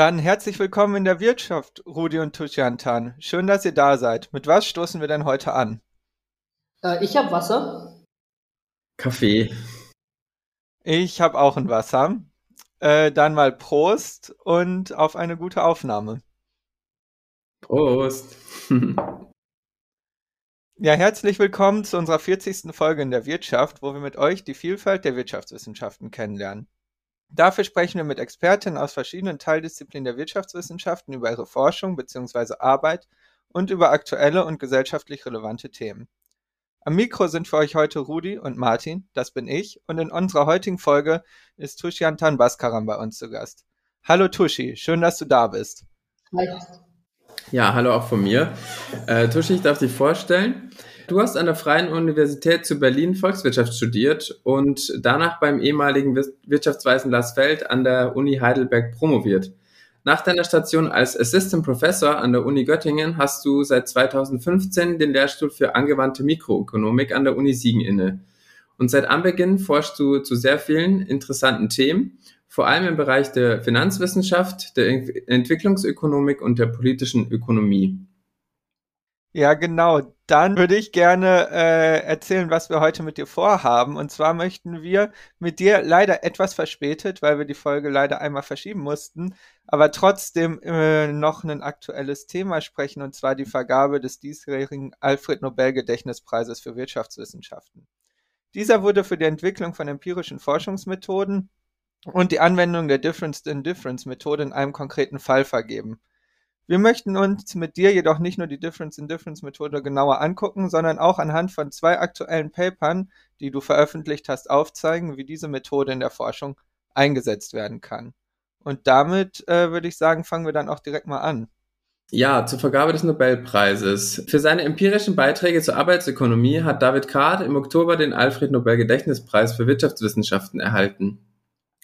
Dann herzlich willkommen in der Wirtschaft, Rudi und Tuschiantan. Schön, dass ihr da seid. Mit was stoßen wir denn heute an? Äh, ich habe Wasser. Kaffee. Ich habe auch ein Wasser. Äh, dann mal Prost und auf eine gute Aufnahme. Prost. ja, herzlich willkommen zu unserer 40. Folge in der Wirtschaft, wo wir mit euch die Vielfalt der Wirtschaftswissenschaften kennenlernen. Dafür sprechen wir mit Expertinnen aus verschiedenen Teildisziplinen der Wirtschaftswissenschaften über ihre Forschung bzw. Arbeit und über aktuelle und gesellschaftlich relevante Themen. Am Mikro sind für euch heute Rudi und Martin, das bin ich, und in unserer heutigen Folge ist Tushiantan Baskaram bei uns zu Gast. Hallo Tushi, schön, dass du da bist. Hi. Ja, hallo auch von mir. Äh, Tushi, ich darf dich vorstellen. Du hast an der Freien Universität zu Berlin Volkswirtschaft studiert und danach beim ehemaligen Wirtschaftsweisen Lars Feld an der Uni Heidelberg promoviert. Nach deiner Station als Assistant Professor an der Uni Göttingen hast du seit 2015 den Lehrstuhl für angewandte Mikroökonomik an der Uni Siegen inne. Und seit Anbeginn forschst du zu sehr vielen interessanten Themen, vor allem im Bereich der Finanzwissenschaft, der Entwicklungsökonomik und der politischen Ökonomie. Ja, genau. Dann würde ich gerne äh, erzählen, was wir heute mit dir vorhaben. Und zwar möchten wir mit dir leider etwas verspätet, weil wir die Folge leider einmal verschieben mussten, aber trotzdem äh, noch ein aktuelles Thema sprechen, und zwar die Vergabe des diesjährigen Alfred Nobel Gedächtnispreises für Wirtschaftswissenschaften. Dieser wurde für die Entwicklung von empirischen Forschungsmethoden und die Anwendung der Difference-in-Difference-Methode in einem konkreten Fall vergeben. Wir möchten uns mit dir jedoch nicht nur die Difference-in-Difference-Methode genauer angucken, sondern auch anhand von zwei aktuellen Papern, die du veröffentlicht hast, aufzeigen, wie diese Methode in der Forschung eingesetzt werden kann. Und damit äh, würde ich sagen, fangen wir dann auch direkt mal an. Ja, zur Vergabe des Nobelpreises. Für seine empirischen Beiträge zur Arbeitsökonomie hat David Card im Oktober den Alfred Nobel Gedächtnispreis für Wirtschaftswissenschaften erhalten.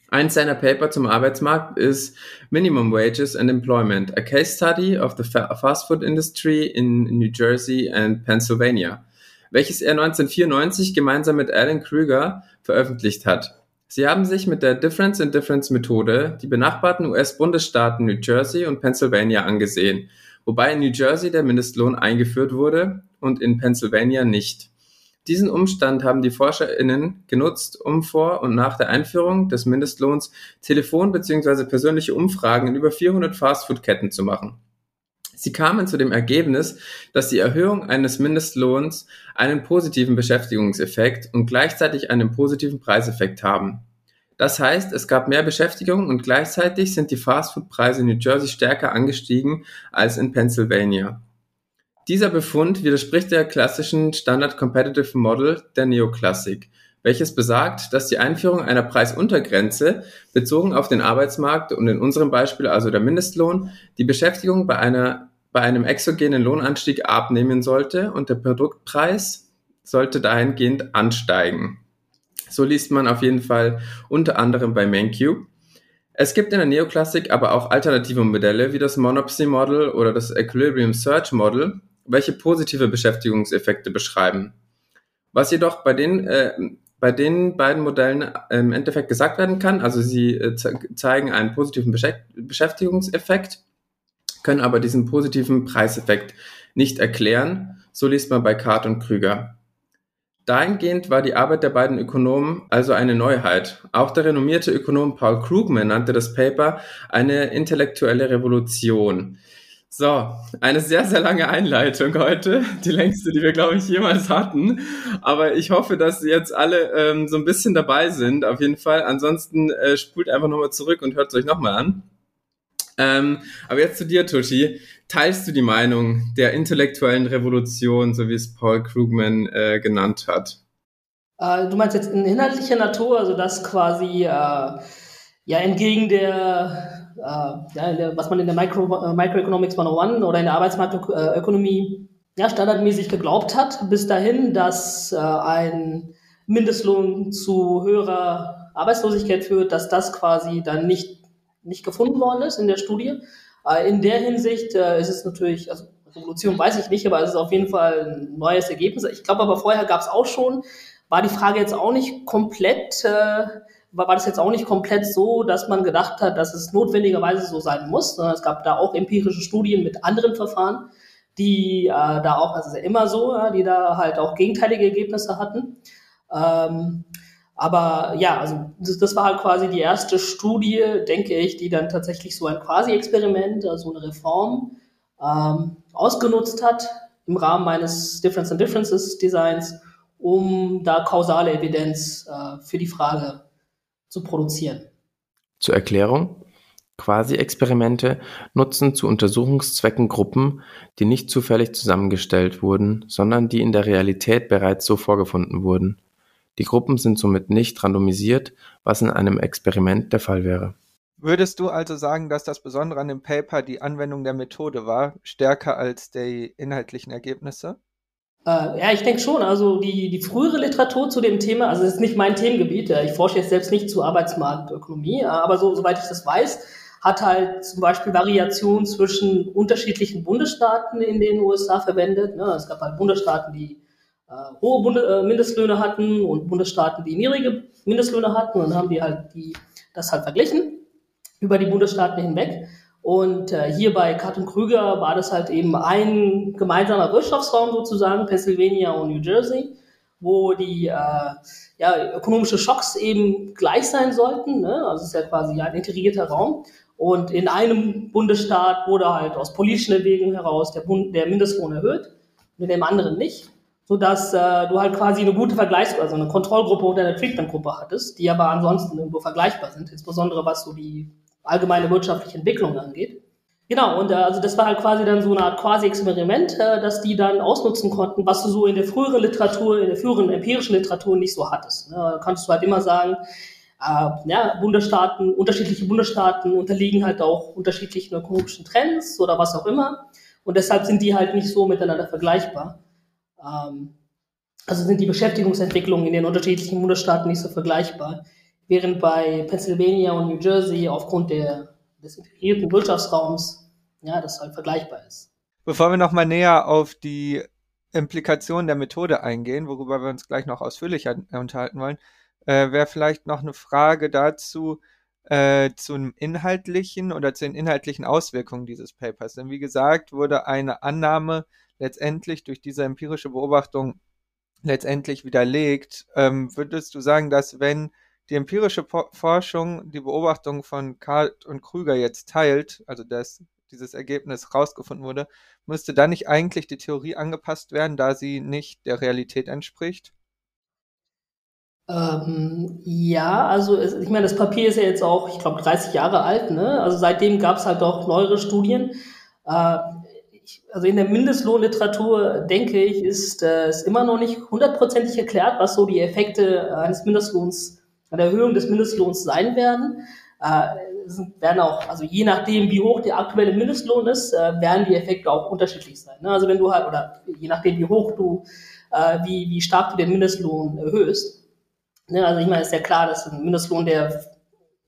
Eins seiner Paper zum Arbeitsmarkt ist Minimum Wages and Employment, a case study of the fast food industry in New Jersey and Pennsylvania, welches er 1994 gemeinsam mit Alan Kruger veröffentlicht hat. Sie haben sich mit der Difference in Difference Methode die benachbarten US-Bundesstaaten New Jersey und Pennsylvania angesehen, wobei in New Jersey der Mindestlohn eingeführt wurde und in Pennsylvania nicht. Diesen Umstand haben die ForscherInnen genutzt, um vor und nach der Einführung des Mindestlohns Telefon- bzw. persönliche Umfragen in über 400 Fastfood-Ketten zu machen. Sie kamen zu dem Ergebnis, dass die Erhöhung eines Mindestlohns einen positiven Beschäftigungseffekt und gleichzeitig einen positiven Preiseffekt haben. Das heißt, es gab mehr Beschäftigung und gleichzeitig sind die Fastfood-Preise in New Jersey stärker angestiegen als in Pennsylvania. Dieser Befund widerspricht der klassischen Standard Competitive Model der Neoklassik, welches besagt, dass die Einführung einer Preisuntergrenze bezogen auf den Arbeitsmarkt und in unserem Beispiel also der Mindestlohn die Beschäftigung bei einer bei einem exogenen Lohnanstieg abnehmen sollte und der Produktpreis sollte dahingehend ansteigen. So liest man auf jeden Fall unter anderem bei MenQ. Es gibt in der Neoklassik aber auch alternative Modelle wie das Monopsy Model oder das Equilibrium Search Model, welche positive Beschäftigungseffekte beschreiben. Was jedoch bei den, äh, bei den beiden Modellen äh, im Endeffekt gesagt werden kann, also sie äh, zeigen einen positiven Beschäftigungseffekt, können aber diesen positiven Preiseffekt nicht erklären. So liest man bei Kart und Krüger. Dahingehend war die Arbeit der beiden Ökonomen also eine Neuheit. Auch der renommierte Ökonom Paul Krugman nannte das Paper eine intellektuelle Revolution. So, eine sehr, sehr lange Einleitung heute, die längste, die wir, glaube ich, jemals hatten. Aber ich hoffe, dass Sie jetzt alle ähm, so ein bisschen dabei sind, auf jeden Fall. Ansonsten äh, spult einfach nochmal zurück und hört es euch nochmal an. Ähm, aber jetzt zu dir, Tushi. Teilst du die Meinung der intellektuellen Revolution, so wie es Paul Krugman äh, genannt hat? Äh, du meinst jetzt in inhaltlicher Natur, also das quasi äh, ja entgegen der was man in der Micro, äh, Microeconomics 101 oder in der Arbeitsmarktökonomie ja, standardmäßig geglaubt hat, bis dahin, dass äh, ein Mindestlohn zu höherer Arbeitslosigkeit führt, dass das quasi dann nicht, nicht gefunden worden ist in der Studie. Äh, in der Hinsicht äh, ist es natürlich, also Revolution weiß ich nicht, aber es ist auf jeden Fall ein neues Ergebnis. Ich glaube aber vorher gab es auch schon, war die Frage jetzt auch nicht komplett äh, war, war das jetzt auch nicht komplett so, dass man gedacht hat, dass es notwendigerweise so sein muss, sondern es gab da auch empirische Studien mit anderen Verfahren, die äh, da auch, also immer so, ja, die da halt auch gegenteilige Ergebnisse hatten. Ähm, aber ja, also das, das, war halt quasi die erste Studie, denke ich, die dann tatsächlich so ein Quasi-Experiment, also eine Reform ähm, ausgenutzt hat im Rahmen meines Difference and Differences Designs, um da kausale Evidenz äh, für die Frage zu produzieren. Zur Erklärung. Quasi-Experimente nutzen zu Untersuchungszwecken Gruppen, die nicht zufällig zusammengestellt wurden, sondern die in der Realität bereits so vorgefunden wurden. Die Gruppen sind somit nicht randomisiert, was in einem Experiment der Fall wäre. Würdest du also sagen, dass das Besondere an dem Paper die Anwendung der Methode war, stärker als die inhaltlichen Ergebnisse? Äh, ja, ich denke schon. Also die, die frühere Literatur zu dem Thema, also es ist nicht mein Themengebiet, ich forsche jetzt selbst nicht zu Arbeitsmarktökonomie, aber so, soweit ich das weiß, hat halt zum Beispiel Variationen zwischen unterschiedlichen Bundesstaaten in den USA verwendet. Ne? Es gab halt Bundesstaaten, die äh, hohe Bunde äh, Mindestlöhne hatten und Bundesstaaten, die niedrige Mindestlöhne hatten. Und dann haben die halt die, das halt verglichen über die Bundesstaaten hinweg. Und äh, hier bei Kat und Krüger war das halt eben ein gemeinsamer Wirtschaftsraum sozusagen, Pennsylvania und New Jersey, wo die äh, ja, ökonomische Schocks eben gleich sein sollten. Ne? Also es ist ja quasi ein integrierter Raum. Und in einem Bundesstaat wurde halt aus politischen Erwägungen heraus der, Bund, der Mindestlohn erhöht und in dem anderen nicht, sodass äh, du halt quasi eine gute Vergleichs-, also eine Kontrollgruppe und eine Treatmentgruppe hattest, die aber ansonsten irgendwo vergleichbar sind, insbesondere was so die allgemeine wirtschaftliche Entwicklung angeht. Genau, und äh, also das war halt quasi dann so eine Art Quasi-Experiment, äh, dass die dann ausnutzen konnten, was du so in der früheren Literatur, in der früheren empirischen Literatur nicht so hattest. Ne? Da kannst du halt immer sagen, äh, ja, Bundesstaaten, unterschiedliche Bundesstaaten unterliegen halt auch unterschiedlichen ökonomischen Trends oder was auch immer. Und deshalb sind die halt nicht so miteinander vergleichbar. Ähm, also sind die Beschäftigungsentwicklungen in den unterschiedlichen Bundesstaaten nicht so vergleichbar. Während bei Pennsylvania und New Jersey aufgrund der, des integrierten Wirtschaftsraums, ja, das halt vergleichbar ist. Bevor wir nochmal näher auf die Implikationen der Methode eingehen, worüber wir uns gleich noch ausführlicher unterhalten wollen, äh, wäre vielleicht noch eine Frage dazu, äh, zum inhaltlichen oder zu den inhaltlichen Auswirkungen dieses Papers. Denn wie gesagt, wurde eine Annahme letztendlich durch diese empirische Beobachtung letztendlich widerlegt. Ähm, würdest du sagen, dass wenn die empirische po Forschung die Beobachtung von Karl und Krüger jetzt teilt, also dass dieses Ergebnis rausgefunden wurde, müsste dann nicht eigentlich die Theorie angepasst werden, da sie nicht der Realität entspricht? Ähm, ja, also es, ich meine, das Papier ist ja jetzt auch, ich glaube, 30 Jahre alt. Ne? Also seitdem gab es halt auch neuere Studien. Äh, ich, also in der Mindestlohnliteratur, denke ich, ist es immer noch nicht hundertprozentig erklärt, was so die Effekte eines Mindestlohns, einer Erhöhung des Mindestlohns sein werden. Äh, werden auch, also je nachdem, wie hoch der aktuelle Mindestlohn ist, äh, werden die Effekte auch unterschiedlich sein. Ne? Also wenn du halt, oder je nachdem, wie hoch du, äh, wie, wie stark du den Mindestlohn erhöhst. Ne, also ich meine, ist ja klar, dass ein Mindestlohn, der,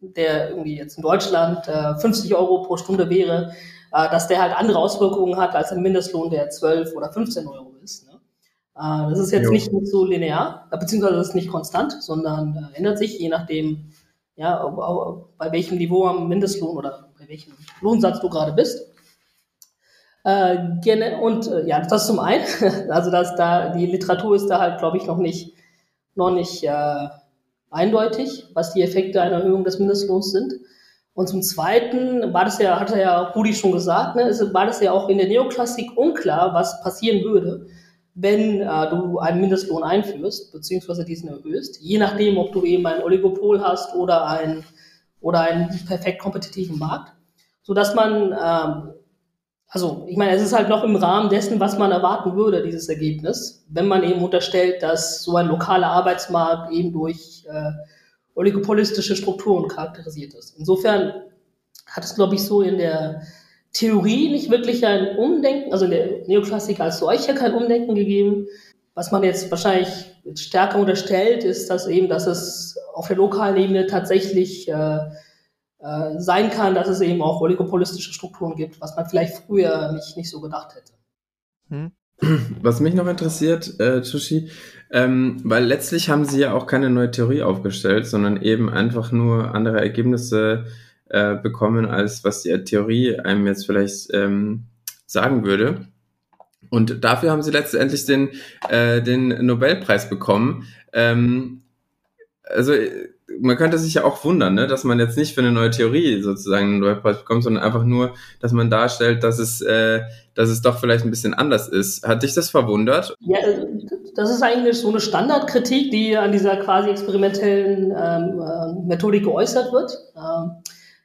der irgendwie jetzt in Deutschland äh, 50 Euro pro Stunde wäre, äh, dass der halt andere Auswirkungen hat als ein Mindestlohn, der 12 oder 15 Euro? Äh, das ist jetzt jo. nicht so linear, äh, beziehungsweise das ist nicht konstant, sondern äh, ändert sich je nachdem, ja, bei welchem Niveau am Mindestlohn oder bei welchem Lohnsatz du gerade bist. Äh, und äh, ja, das zum einen, also dass da die Literatur ist da halt, glaube ich, noch nicht noch nicht äh, eindeutig, was die Effekte einer Erhöhung des Mindestlohns sind. Und zum Zweiten war das ja, hatte ja Rudi schon gesagt, ne, war das ja auch in der Neoklassik unklar, was passieren würde, wenn äh, du einen Mindestlohn einführst, beziehungsweise diesen erhöhst, je nachdem, ob du eben ein Oligopol hast oder, ein, oder einen perfekt kompetitiven Markt, sodass man ähm, also ich meine, es ist halt noch im Rahmen dessen, was man erwarten würde, dieses Ergebnis, wenn man eben unterstellt, dass so ein lokaler Arbeitsmarkt eben durch äh, oligopolistische Strukturen charakterisiert ist. Insofern hat es, glaube ich, so in der Theorie nicht wirklich ein Umdenken, also in der Neoklassik als solcher kein Umdenken gegeben. Was man jetzt wahrscheinlich stärker unterstellt, ist, dass eben, dass es auf der lokalen Ebene tatsächlich äh, äh, sein kann, dass es eben auch oligopolistische Strukturen gibt, was man vielleicht früher nicht, nicht so gedacht hätte. Hm. Was mich noch interessiert, äh, Tushi, ähm, weil letztlich haben sie ja auch keine neue Theorie aufgestellt, sondern eben einfach nur andere Ergebnisse äh, bekommen, als was die Theorie einem jetzt vielleicht ähm, sagen würde. Und dafür haben sie letztendlich den, äh, den Nobelpreis bekommen. Ähm, also man könnte sich ja auch wundern, ne, dass man jetzt nicht für eine neue Theorie sozusagen einen Nobelpreis bekommt, sondern einfach nur, dass man darstellt, dass es, äh, dass es doch vielleicht ein bisschen anders ist. Hat dich das verwundert? Ja, das ist eigentlich so eine Standardkritik, die an dieser quasi experimentellen ähm, äh, Methodik geäußert wird. Ähm,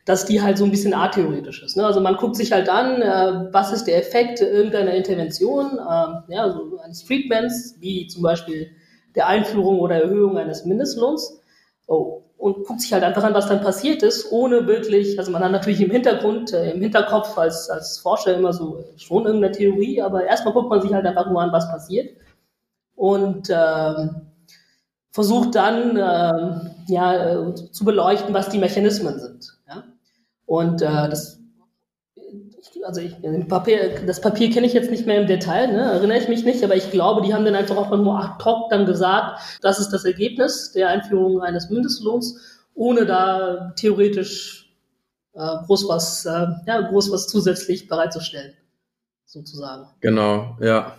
dass die halt so ein bisschen atheoretisch ist. Ne? Also man guckt sich halt an, äh, was ist der Effekt irgendeiner Intervention, äh, ja, also eines Treatments, wie zum Beispiel der Einführung oder Erhöhung eines Mindestlohns. Oh, und guckt sich halt einfach an, was dann passiert ist, ohne wirklich, also man hat natürlich im Hintergrund, äh, im Hinterkopf als, als Forscher immer so schon irgendeine Theorie, aber erstmal guckt man sich halt einfach nur an, was passiert. Und ähm, versucht dann ähm, ja, äh, zu beleuchten, was die Mechanismen sind. Und äh, das, also ich, Papier, das Papier kenne ich jetzt nicht mehr im Detail, ne, erinnere ich mich nicht, aber ich glaube, die haben dann einfach auch nur ad hoc dann gesagt, das ist das Ergebnis der Einführung eines Mindestlohns, ohne da theoretisch äh, groß was, äh, ja, groß was zusätzlich bereitzustellen, sozusagen. Genau, ja.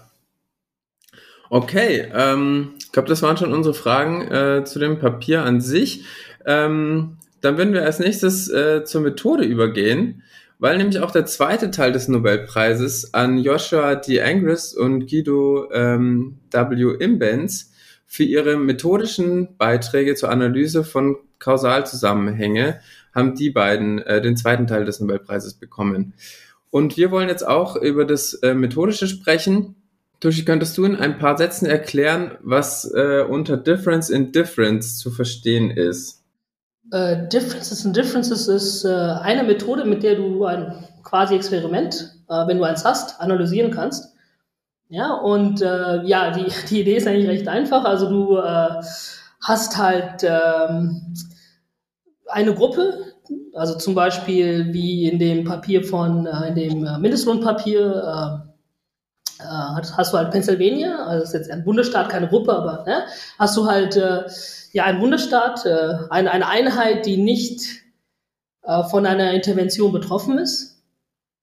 Okay, ähm, ich glaube, das waren schon unsere Fragen äh, zu dem Papier an sich. Ähm, dann würden wir als nächstes äh, zur Methode übergehen, weil nämlich auch der zweite Teil des Nobelpreises an Joshua D. Angris und Guido ähm, W. Imbens für ihre methodischen Beiträge zur Analyse von Kausalzusammenhänge haben die beiden äh, den zweiten Teil des Nobelpreises bekommen. Und wir wollen jetzt auch über das äh, Methodische sprechen. Tushi, könntest du in ein paar Sätzen erklären, was äh, unter Difference in Difference zu verstehen ist? Uh, Differences and Differences ist uh, eine Methode, mit der du ein quasi Experiment, uh, wenn du eins hast, analysieren kannst. Ja, und ja, die, die Idee ist eigentlich recht einfach. Also du hast halt ähm, eine Gruppe, also zum Beispiel wie in dem Papier von, in dem Mindestlohnpapier, hast du halt Pennsylvania, also das ist jetzt ein Bundesstaat, keine Gruppe, aber ne, hast du halt ja, ein Bundesstaat, äh, eine, eine Einheit, die nicht äh, von einer Intervention betroffen ist.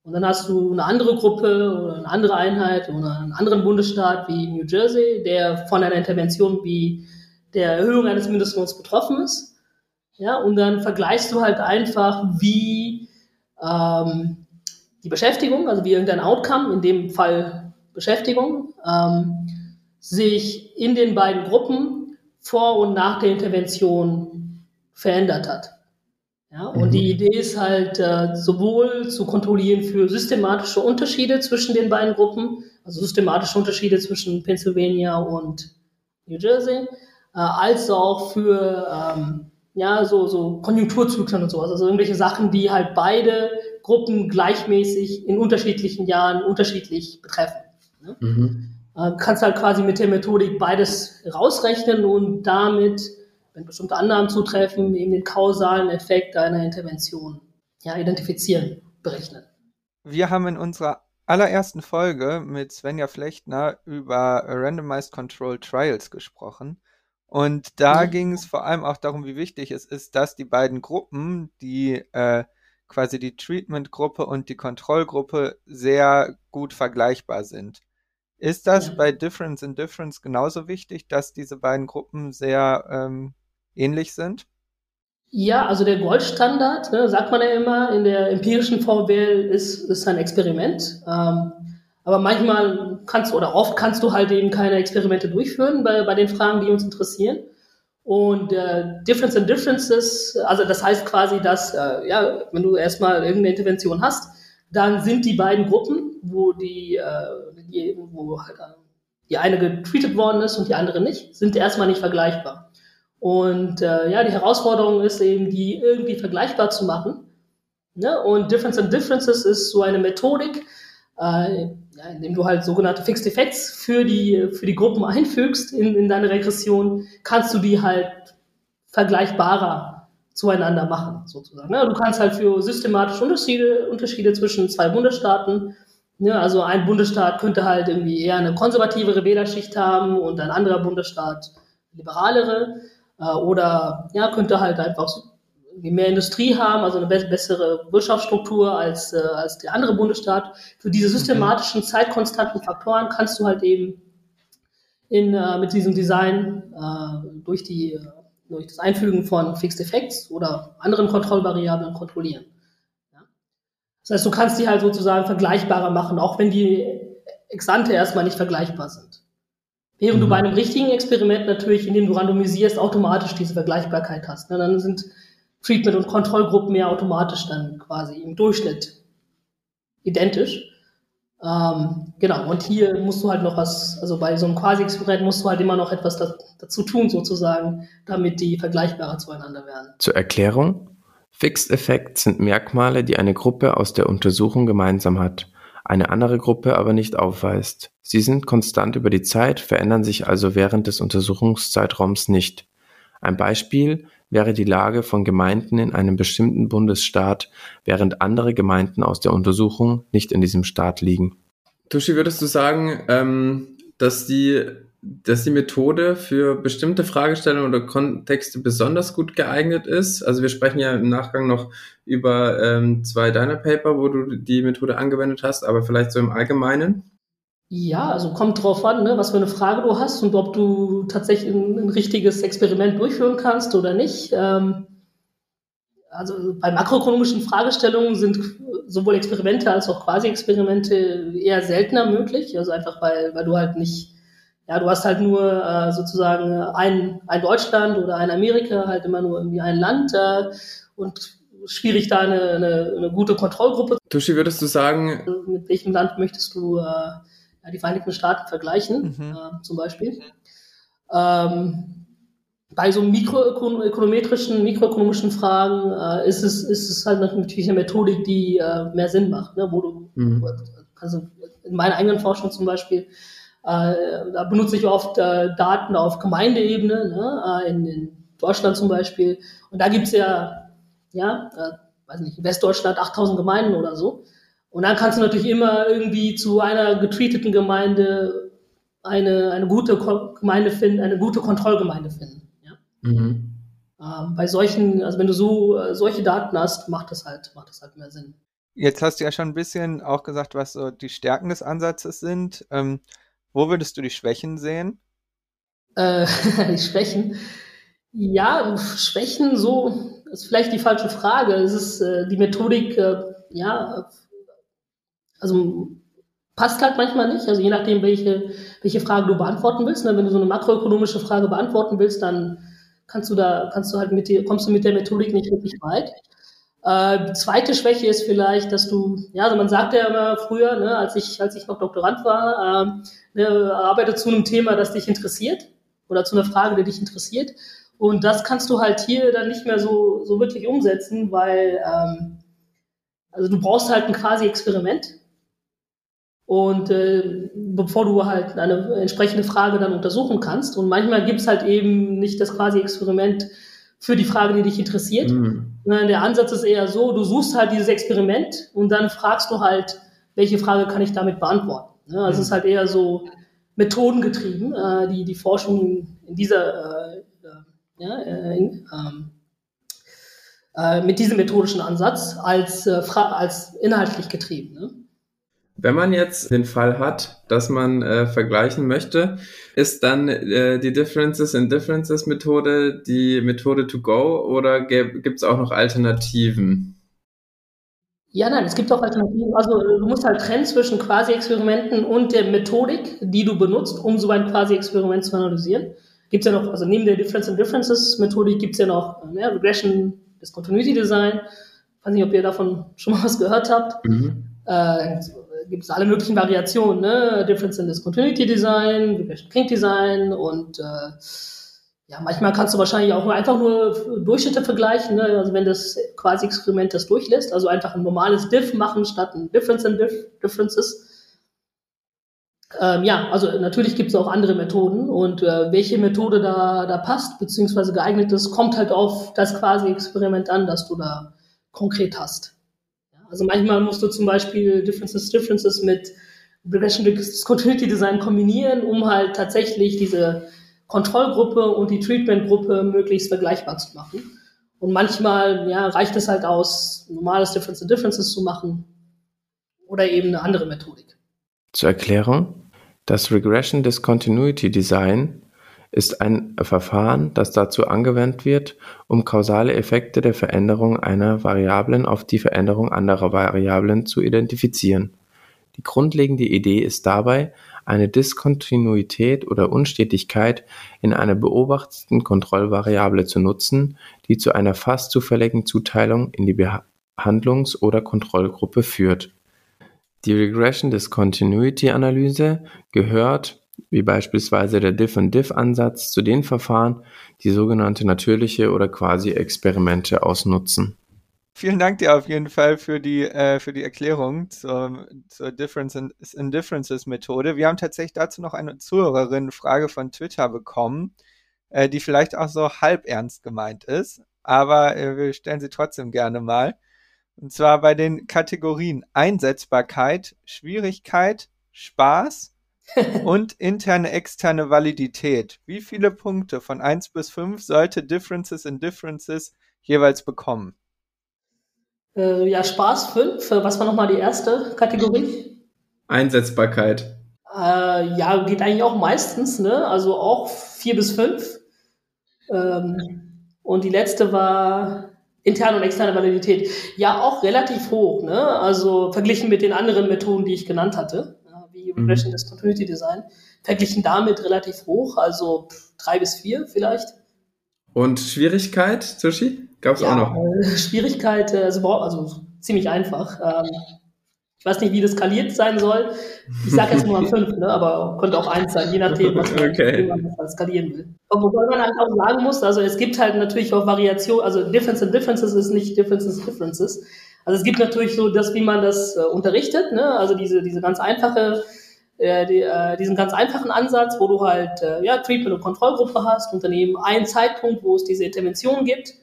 Und dann hast du eine andere Gruppe oder eine andere Einheit oder einen anderen Bundesstaat wie New Jersey, der von einer Intervention wie der Erhöhung eines Mindestlohns betroffen ist. Ja, und dann vergleichst du halt einfach, wie ähm, die Beschäftigung, also wie irgendein Outcome, in dem Fall Beschäftigung, ähm, sich in den beiden Gruppen vor und nach der Intervention verändert hat. Ja, und mhm. die Idee ist halt äh, sowohl zu kontrollieren für systematische Unterschiede zwischen den beiden Gruppen, also systematische Unterschiede zwischen Pennsylvania und New Jersey, äh, als auch für ähm, ja, so, so Konjunkturzyklen und sowas, also irgendwelche Sachen, die halt beide Gruppen gleichmäßig in unterschiedlichen Jahren unterschiedlich betreffen. Ne? Mhm. Äh, kannst halt quasi mit der Methodik beides rausrechnen und damit, wenn bestimmte Annahmen zutreffen, eben den kausalen Effekt einer Intervention ja, identifizieren, berechnen. Wir haben in unserer allerersten Folge mit Svenja Flechtner über Randomized Controlled Trials gesprochen. Und da mhm. ging es vor allem auch darum, wie wichtig es ist, dass die beiden Gruppen, die äh, quasi die Treatment-Gruppe und die Kontrollgruppe, sehr gut vergleichbar sind. Ist das bei Difference in Difference genauso wichtig, dass diese beiden Gruppen sehr ähm, ähnlich sind? Ja, also der Goldstandard, ne, sagt man ja immer, in der empirischen VWL ist, ist ein Experiment. Ähm, aber manchmal kannst du oder oft kannst du halt eben keine Experimente durchführen bei, bei den Fragen, die uns interessieren. Und äh, Difference in Differences, also das heißt quasi, dass, äh, ja, wenn du erstmal irgendeine Intervention hast, dann sind die beiden Gruppen, wo die, äh, die wo halt, die eine getreatet worden ist und die andere nicht, sind erstmal nicht vergleichbar. Und äh, ja, die Herausforderung ist eben, die irgendwie vergleichbar zu machen. Ne? Und Difference and Differences ist so eine Methodik, äh, ja, indem du halt sogenannte Fixed Effects für die, für die Gruppen einfügst in, in deine Regression, kannst du die halt vergleichbarer zueinander machen, sozusagen. Ja, du kannst halt für systematische Unterschiede, Unterschiede zwischen zwei Bundesstaaten Ne, also ein Bundesstaat könnte halt irgendwie eher eine konservativere Wählerschicht haben und ein anderer Bundesstaat liberalere. Äh, oder ja, könnte halt einfach mehr Industrie haben, also eine bessere Wirtschaftsstruktur als, äh, als der andere Bundesstaat. Für diese systematischen, zeitkonstanten Faktoren kannst du halt eben in, äh, mit diesem Design äh, durch, die, durch das Einfügen von Fixed Effects oder anderen Kontrollvariablen kontrollieren. Das heißt, du kannst die halt sozusagen vergleichbarer machen, auch wenn die Exante erstmal nicht vergleichbar sind. Während mhm. du bei einem richtigen Experiment natürlich, indem du randomisierst, automatisch diese Vergleichbarkeit hast. Ne? Dann sind Treatment- und Kontrollgruppen ja automatisch dann quasi im Durchschnitt identisch. Ähm, genau, und hier musst du halt noch was, also bei so einem Quasi-Experiment musst du halt immer noch etwas da, dazu tun, sozusagen, damit die vergleichbarer zueinander werden. Zur Erklärung, Fixed Effects sind Merkmale, die eine Gruppe aus der Untersuchung gemeinsam hat, eine andere Gruppe aber nicht aufweist. Sie sind konstant über die Zeit, verändern sich also während des Untersuchungszeitraums nicht. Ein Beispiel wäre die Lage von Gemeinden in einem bestimmten Bundesstaat, während andere Gemeinden aus der Untersuchung nicht in diesem Staat liegen. Tushi, würdest du sagen, ähm, dass die dass die Methode für bestimmte Fragestellungen oder Kontexte besonders gut geeignet ist. Also wir sprechen ja im Nachgang noch über ähm, zwei deiner Paper, wo du die Methode angewendet hast, aber vielleicht so im Allgemeinen. Ja, also kommt drauf an, ne, was für eine Frage du hast und ob du tatsächlich ein, ein richtiges Experiment durchführen kannst oder nicht. Ähm, also bei makroökonomischen Fragestellungen sind sowohl Experimente als auch Quasi-Experimente eher seltener möglich. Also einfach weil, weil du halt nicht ja, du hast halt nur äh, sozusagen ein, ein Deutschland oder ein Amerika, halt immer nur irgendwie ein Land äh, und schwierig da eine, eine, eine gute Kontrollgruppe. Tushi, würdest du sagen, mit welchem Land möchtest du äh, die Vereinigten Staaten vergleichen, mhm. äh, zum Beispiel? Ähm, bei so mikroökonometrischen, mikroökonomischen Fragen äh, ist, es, ist es halt natürlich eine Methodik, die äh, mehr Sinn macht, ne? wo du, mhm. also in meiner eigenen Forschung zum Beispiel, äh, da benutze ich oft äh, Daten auf Gemeindeebene, ne, äh, in, in Deutschland zum Beispiel. Und da gibt's ja, ja, äh, weiß nicht, in Westdeutschland 8000 Gemeinden oder so. Und dann kannst du natürlich immer irgendwie zu einer getreateten Gemeinde eine, eine gute Ko Gemeinde finden, eine gute Kontrollgemeinde finden. Ja? Mhm. Ähm, bei solchen, also wenn du so äh, solche Daten hast, macht das halt, macht das halt mehr Sinn. Jetzt hast du ja schon ein bisschen auch gesagt, was so die Stärken des Ansatzes sind. Ähm, wo würdest du die Schwächen sehen? Äh, die Schwächen. Ja, Schwächen, so ist vielleicht die falsche Frage. Es ist äh, die Methodik, äh, ja, also passt halt manchmal nicht. Also je nachdem, welche, welche Frage du beantworten willst. Ne? Wenn du so eine makroökonomische Frage beantworten willst, dann kannst du da, kannst du halt mit dir, kommst du mit der Methodik nicht wirklich weit. Äh, zweite Schwäche ist vielleicht, dass du, ja, also man sagte ja immer früher, ne, als ich, als ich noch Doktorand war, ähm, ne, arbeite zu einem Thema, das dich interessiert oder zu einer Frage, die dich interessiert. Und das kannst du halt hier dann nicht mehr so, so wirklich umsetzen, weil ähm, also du brauchst halt ein quasi Experiment. Und äh, bevor du halt eine entsprechende Frage dann untersuchen kannst. Und manchmal gibt's halt eben nicht das quasi Experiment für die Frage, die dich interessiert. Mhm. Der Ansatz ist eher so, du suchst halt dieses Experiment und dann fragst du halt, welche Frage kann ich damit beantworten. Also mhm. es ist halt eher so methodengetrieben, äh, die, die Forschung in dieser, äh, äh ja, äh, in, ähm, äh, mit diesem methodischen Ansatz als, äh, als inhaltlich getrieben. Wenn man jetzt den Fall hat, dass man äh, vergleichen möchte, ist dann äh, die Differences in Differences Methode die Methode to go oder gibt es auch noch Alternativen? Ja, nein, es gibt auch Alternativen. Also du musst halt trennen zwischen Quasi-Experimenten und der Methodik, die du benutzt, um so ein Quasi-Experiment zu analysieren. Gibt es ja noch, also neben der Difference in Differences Methodik gibt es ja noch ne, Regression, Discontinuity Design. Ich weiß nicht, ob ihr davon schon mal was gehört habt. Mhm. Äh, gibt es alle möglichen Variationen, ne? Difference in Discontinuity Design, Regression Kink Design und äh, ja, manchmal kannst du wahrscheinlich auch einfach nur Durchschnitte vergleichen, ne? also wenn das quasi Experiment das durchlässt, also einfach ein normales Diff machen statt ein Difference in Diff Differences. Ähm, ja, also natürlich gibt es auch andere Methoden und äh, welche Methode da, da passt, beziehungsweise geeignet ist, kommt halt auf das quasi Experiment an, das du da konkret hast. Also manchmal musst du zum Beispiel Differences, Differences mit Regression Discontinuity Design kombinieren, um halt tatsächlich diese Kontrollgruppe und die Treatmentgruppe möglichst vergleichbar zu machen. Und manchmal ja, reicht es halt aus, normales Differences Differences zu machen oder eben eine andere Methodik. Zur Erklärung, das Regression Discontinuity Design ist ein Verfahren, das dazu angewendet wird, um kausale Effekte der Veränderung einer Variablen auf die Veränderung anderer Variablen zu identifizieren. Die grundlegende Idee ist dabei, eine Diskontinuität oder Unstetigkeit in einer beobachteten Kontrollvariable zu nutzen, die zu einer fast zufälligen Zuteilung in die Behandlungs- oder Kontrollgruppe führt. Die Regression Discontinuity Analyse gehört wie beispielsweise der Diff-and-Diff-Ansatz, zu den Verfahren, die sogenannte natürliche oder Quasi-Experimente ausnutzen. Vielen Dank dir auf jeden Fall für die, äh, für die Erklärung zur, zur Difference in, in Differences Methode. Wir haben tatsächlich dazu noch eine Zuhörerin-Frage von Twitter bekommen, äh, die vielleicht auch so halb ernst gemeint ist, aber äh, wir stellen sie trotzdem gerne mal. Und zwar bei den Kategorien Einsetzbarkeit, Schwierigkeit, Spaß und interne, externe Validität. Wie viele Punkte von 1 bis 5 sollte Differences in Differences jeweils bekommen? Äh, ja, Spaß 5. Was war nochmal die erste Kategorie? Einsetzbarkeit. Äh, ja, geht eigentlich auch meistens, ne? Also auch 4 bis 5. Ähm, und die letzte war interne und externe Validität. Ja, auch relativ hoch, ne? Also verglichen mit den anderen Methoden, die ich genannt hatte wie Regression mhm. Discontinuity Design, verglichen damit relativ hoch, also drei bis vier vielleicht. Und Schwierigkeit, Sushi? Gab es ja, auch noch? Äh, Schwierigkeit, äh, also, also ziemlich einfach. Ähm, ich weiß nicht, wie das skaliert sein soll. Ich sage jetzt nur mal fünf, ne? aber könnte auch eins sein, je nachdem, was man, okay. man skalieren will. Wobei man halt auch sagen muss, also es gibt halt natürlich auch Variationen, also Difference in Differences ist nicht Differences Differences. Also es gibt natürlich so das, wie man das äh, unterrichtet, ne? also diese, diese ganz einfache, äh, die, äh, diesen ganz einfachen Ansatz, wo du halt äh, ja, Treatment- und Kontrollgruppe hast und dann eben einen Zeitpunkt, wo es diese Intervention gibt,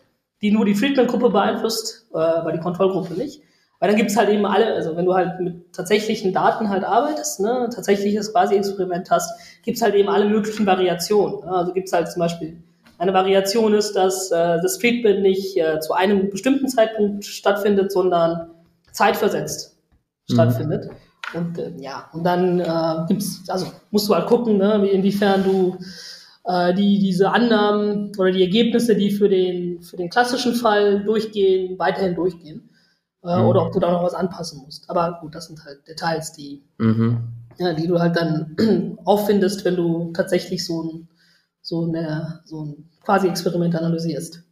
die nur die Treatment-Gruppe beeinflusst, äh, aber die Kontrollgruppe nicht. Weil dann gibt es halt eben alle, also wenn du halt mit tatsächlichen Daten halt arbeitest, ne, tatsächliches Quasi-Experiment hast, gibt es halt eben alle möglichen Variationen. Ne? Also gibt es halt zum Beispiel eine Variation ist, dass äh, das Treatment nicht äh, zu einem bestimmten Zeitpunkt stattfindet, sondern zeitversetzt mhm. stattfindet. Und äh, ja, und dann äh, gibt's, also musst du halt gucken, ne, inwiefern du äh, die, diese Annahmen oder die Ergebnisse, die für den, für den klassischen Fall durchgehen, weiterhin durchgehen. Äh, mhm. Oder ob du da noch was anpassen musst. Aber gut, das sind halt Details, die, mhm. ja, die du halt dann auffindest, wenn du tatsächlich so ein so, eine, so ein Quasi-Experiment analysierst.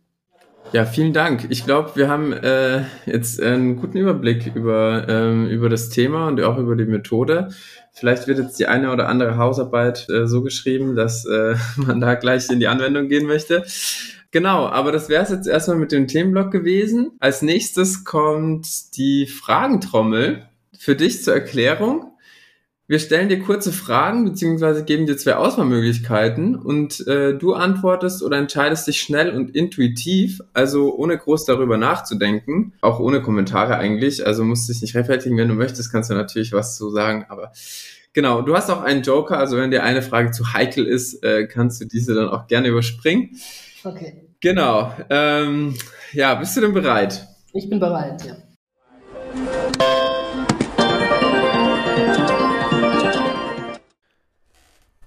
Ja, vielen Dank. Ich glaube, wir haben äh, jetzt einen guten Überblick über, ähm, über das Thema und auch über die Methode. Vielleicht wird jetzt die eine oder andere Hausarbeit äh, so geschrieben, dass äh, man da gleich in die Anwendung gehen möchte. Genau, aber das wäre es jetzt erstmal mit dem Themenblock gewesen. Als nächstes kommt die Fragentrommel für dich zur Erklärung. Wir stellen dir kurze Fragen beziehungsweise geben dir zwei Auswahlmöglichkeiten und äh, du antwortest oder entscheidest dich schnell und intuitiv, also ohne groß darüber nachzudenken, auch ohne Kommentare eigentlich. Also musst dich nicht rechtfertigen, wenn du möchtest, kannst du natürlich was zu sagen, aber genau, du hast auch einen Joker, also wenn dir eine Frage zu heikel ist, äh, kannst du diese dann auch gerne überspringen. Okay. Genau. Ähm, ja, bist du denn bereit? Ich bin bereit, ja.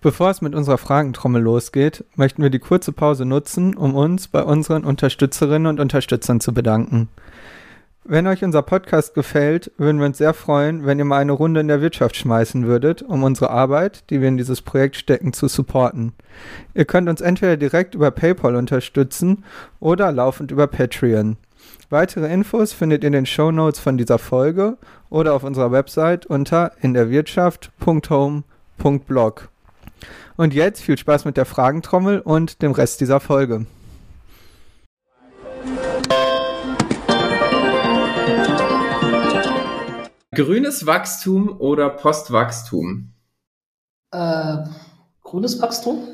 Bevor es mit unserer Fragentrommel losgeht, möchten wir die kurze Pause nutzen, um uns bei unseren Unterstützerinnen und Unterstützern zu bedanken. Wenn euch unser Podcast gefällt, würden wir uns sehr freuen, wenn ihr mal eine Runde in der Wirtschaft schmeißen würdet, um unsere Arbeit, die wir in dieses Projekt stecken, zu supporten. Ihr könnt uns entweder direkt über PayPal unterstützen oder laufend über Patreon. Weitere Infos findet ihr in den Show Notes von dieser Folge oder auf unserer Website unter inderwirtschaft.home.blog. Und jetzt viel Spaß mit der Fragentrommel und dem Rest dieser Folge. Grünes Wachstum oder Postwachstum? Äh, grünes Wachstum?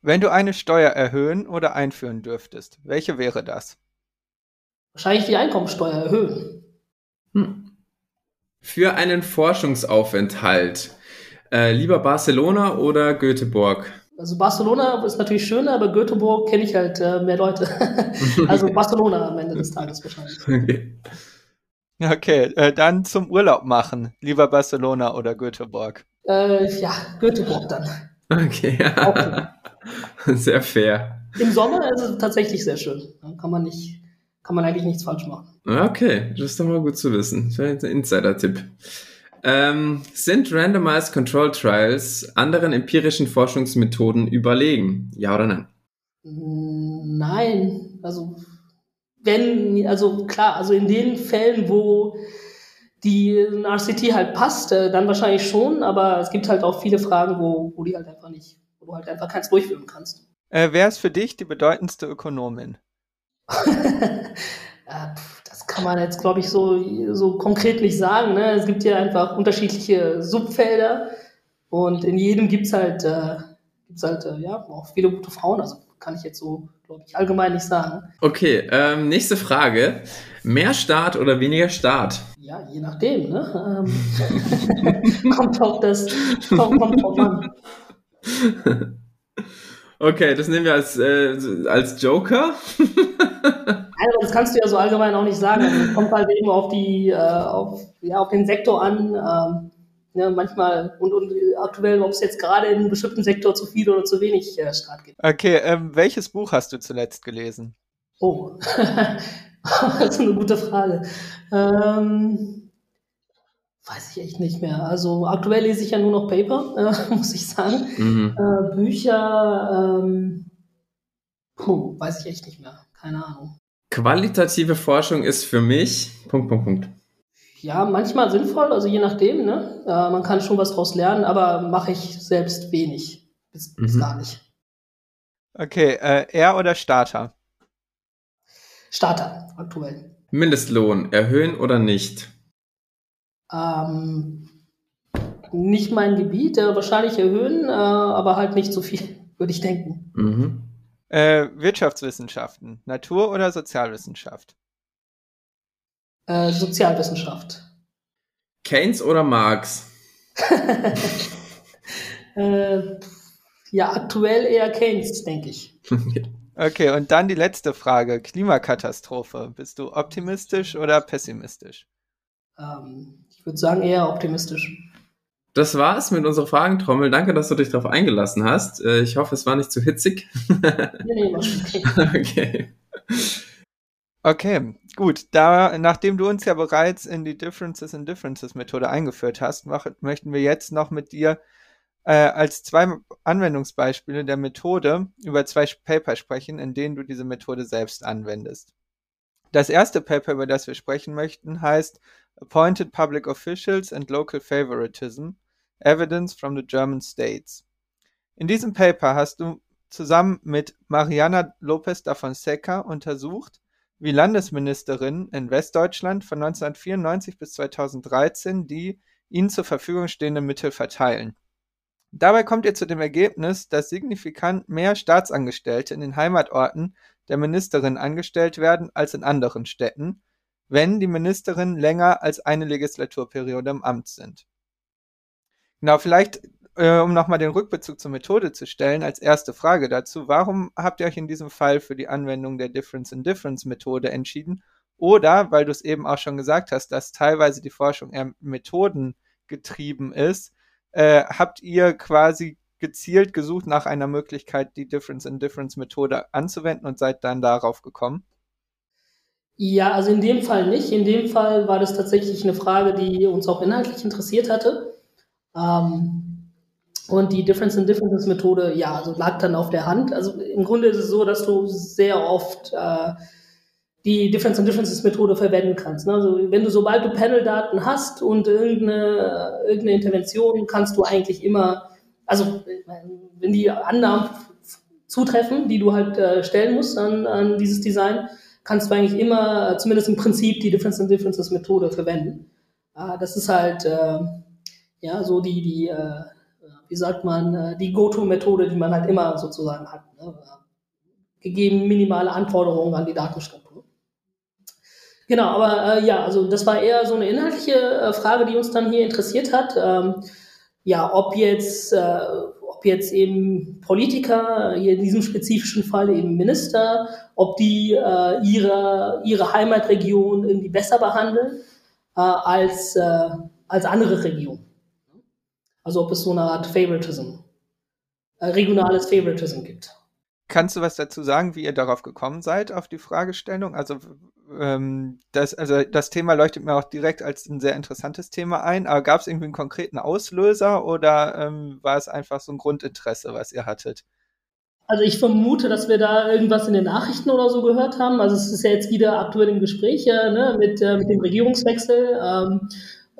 Wenn du eine Steuer erhöhen oder einführen dürftest, welche wäre das? Wahrscheinlich die Einkommensteuer erhöhen. Hm. Für einen Forschungsaufenthalt äh, lieber Barcelona oder Göteborg? Also Barcelona ist natürlich schöner, aber Göteborg kenne ich halt äh, mehr Leute. also Barcelona am Ende des Tages wahrscheinlich. Okay. Okay, äh, dann zum Urlaub machen. Lieber Barcelona oder Göteborg? Äh, ja, Göteborg dann. Okay, okay. sehr fair. Im Sommer ist es tatsächlich sehr schön. Da kann man nicht, kann man eigentlich nichts falsch machen. Okay, das ist doch mal gut zu wissen. Das wäre ein Insider-Tipp. Ähm, sind Randomized Control Trials anderen empirischen Forschungsmethoden überlegen? Ja oder nein? Nein. Also, wenn, also klar, also in den Fällen, wo die RCT halt passt, äh, dann wahrscheinlich schon, aber es gibt halt auch viele Fragen, wo, wo die halt einfach nicht, wo du halt einfach keins durchführen kannst. Äh, wer ist für dich die bedeutendste Ökonomin? äh, das kann man jetzt, glaube ich, so, so konkret nicht sagen. Ne? Es gibt ja einfach unterschiedliche Subfelder und in jedem gibt es halt, äh, gibt's halt äh, ja, auch viele gute Frauen. Also kann ich jetzt so, glaube ich, allgemein nicht sagen. Okay, ähm, nächste Frage. Mehr Staat oder weniger Staat? Ja, je nachdem. Ne? Ähm, kommt auf das, kommt, kommt drauf an. Okay, das nehmen wir als, äh, als Joker. Also das kannst du ja so allgemein auch nicht sagen. Also kommt halt eben auf die, äh, auf, ja, auf den Sektor an. Ähm, ja, manchmal und, und aktuell, ob es jetzt gerade in einem bestimmten Sektor zu viel oder zu wenig äh, Start gibt. Okay, ähm, welches Buch hast du zuletzt gelesen? Oh, das ist eine gute Frage. Ähm, weiß ich echt nicht mehr. Also aktuell lese ich ja nur noch Paper, äh, muss ich sagen. Mhm. Äh, Bücher, ähm, puh, weiß ich echt nicht mehr. Keine Ahnung. Qualitative Forschung ist für mich. Punkt, Punkt, Punkt. Ja, manchmal sinnvoll, also je nachdem. Ne? Äh, man kann schon was draus lernen, aber mache ich selbst wenig. Bis, mhm. bis gar nicht. Okay, äh, er oder Starter? Starter, aktuell. Mindestlohn erhöhen oder nicht? Ähm, nicht mein Gebiet, äh, wahrscheinlich erhöhen, äh, aber halt nicht so viel, würde ich denken. Mhm. Äh, Wirtschaftswissenschaften, Natur- oder Sozialwissenschaft? Äh, Sozialwissenschaft. Keynes oder Marx? äh, ja, aktuell eher Keynes, denke ich. okay, und dann die letzte Frage. Klimakatastrophe. Bist du optimistisch oder pessimistisch? Ähm, ich würde sagen eher optimistisch. Das war's mit unserer Fragentrommel. Danke, dass du dich darauf eingelassen hast. Äh, ich hoffe, es war nicht zu hitzig. nee, nee, okay. Okay, gut. Da, nachdem du uns ja bereits in die Differences in Differences Methode eingeführt hast, mach, möchten wir jetzt noch mit dir äh, als zwei Anwendungsbeispiele der Methode über zwei Paper sprechen, in denen du diese Methode selbst anwendest. Das erste Paper, über das wir sprechen möchten, heißt Appointed Public Officials and Local Favoritism Evidence from the German States. In diesem Paper hast du zusammen mit Mariana Lopez da Fonseca untersucht, wie Landesministerinnen in Westdeutschland von 1994 bis 2013 die ihnen zur Verfügung stehenden Mittel verteilen. Dabei kommt ihr zu dem Ergebnis, dass signifikant mehr Staatsangestellte in den Heimatorten der Ministerin angestellt werden als in anderen Städten wenn die Ministerinnen länger als eine Legislaturperiode im Amt sind. Genau, vielleicht, äh, um nochmal den Rückbezug zur Methode zu stellen, als erste Frage dazu, warum habt ihr euch in diesem Fall für die Anwendung der Difference-in-Difference-Methode entschieden? Oder, weil du es eben auch schon gesagt hast, dass teilweise die Forschung eher methodengetrieben ist, äh, habt ihr quasi gezielt gesucht nach einer Möglichkeit, die Difference-in-Difference-Methode anzuwenden und seid dann darauf gekommen? Ja, also in dem Fall nicht. In dem Fall war das tatsächlich eine Frage, die uns auch inhaltlich interessiert hatte. Ähm, und die Difference in Differences Methode, ja, also lag dann auf der Hand. Also im Grunde ist es so, dass du sehr oft äh, die Difference in Differences Methode verwenden kannst. Ne? Also wenn du, sobald du Panel-Daten hast und irgendeine, irgendeine Intervention, kannst du eigentlich immer, also wenn die Annahmen zutreffen, die du halt äh, stellen musst an, an dieses Design, kannst du eigentlich immer, äh, zumindest im Prinzip, die Difference in Differences Methode verwenden. das ist halt, äh, ja, so die, die, äh, wie sagt man, die Go-To-Methode, die man halt immer sozusagen hat. Ne? Gegeben minimale Anforderungen an die Datenstruktur. Genau, aber äh, ja, also das war eher so eine inhaltliche äh, Frage, die uns dann hier interessiert hat. Ähm, ja, ob jetzt, äh, ob jetzt eben Politiker, hier in diesem spezifischen Fall eben Minister, ob die äh, ihre, ihre Heimatregion irgendwie besser behandeln äh, als, äh, als andere Regionen. Also ob es so eine Art Favoritism, äh, regionales Favoritism gibt. Kannst du was dazu sagen, wie ihr darauf gekommen seid, auf die Fragestellung? Also, ähm, das, also das Thema leuchtet mir auch direkt als ein sehr interessantes Thema ein, aber gab es irgendwie einen konkreten Auslöser oder ähm, war es einfach so ein Grundinteresse, was ihr hattet? Also ich vermute, dass wir da irgendwas in den Nachrichten oder so gehört haben. Also es ist ja jetzt wieder aktuell im Gespräch äh, ne, mit, äh, mit dem Regierungswechsel. Ähm,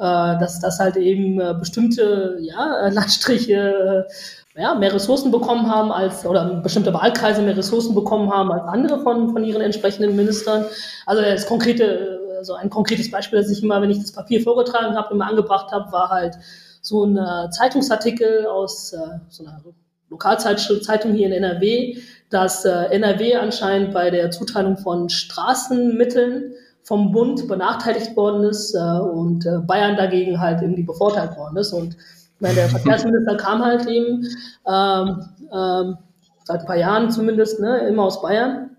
äh, dass das halt eben äh, bestimmte ja, Landstriche äh, ja, mehr Ressourcen bekommen haben als, oder bestimmte Wahlkreise mehr Ressourcen bekommen haben als andere von, von ihren entsprechenden Ministern. Also das konkrete, so ein konkretes Beispiel, das ich immer, wenn ich das Papier vorgetragen habe, immer angebracht habe, war halt so ein äh, Zeitungsartikel aus äh, so einer Lokalzeitung hier in NRW, dass äh, NRW anscheinend bei der Zuteilung von Straßenmitteln vom Bund benachteiligt worden ist äh, und äh, Bayern dagegen halt irgendwie bevorteilt worden ist. Und meine, der Verkehrsminister kam halt eben ähm, ähm, seit ein paar Jahren zumindest, ne, immer aus Bayern.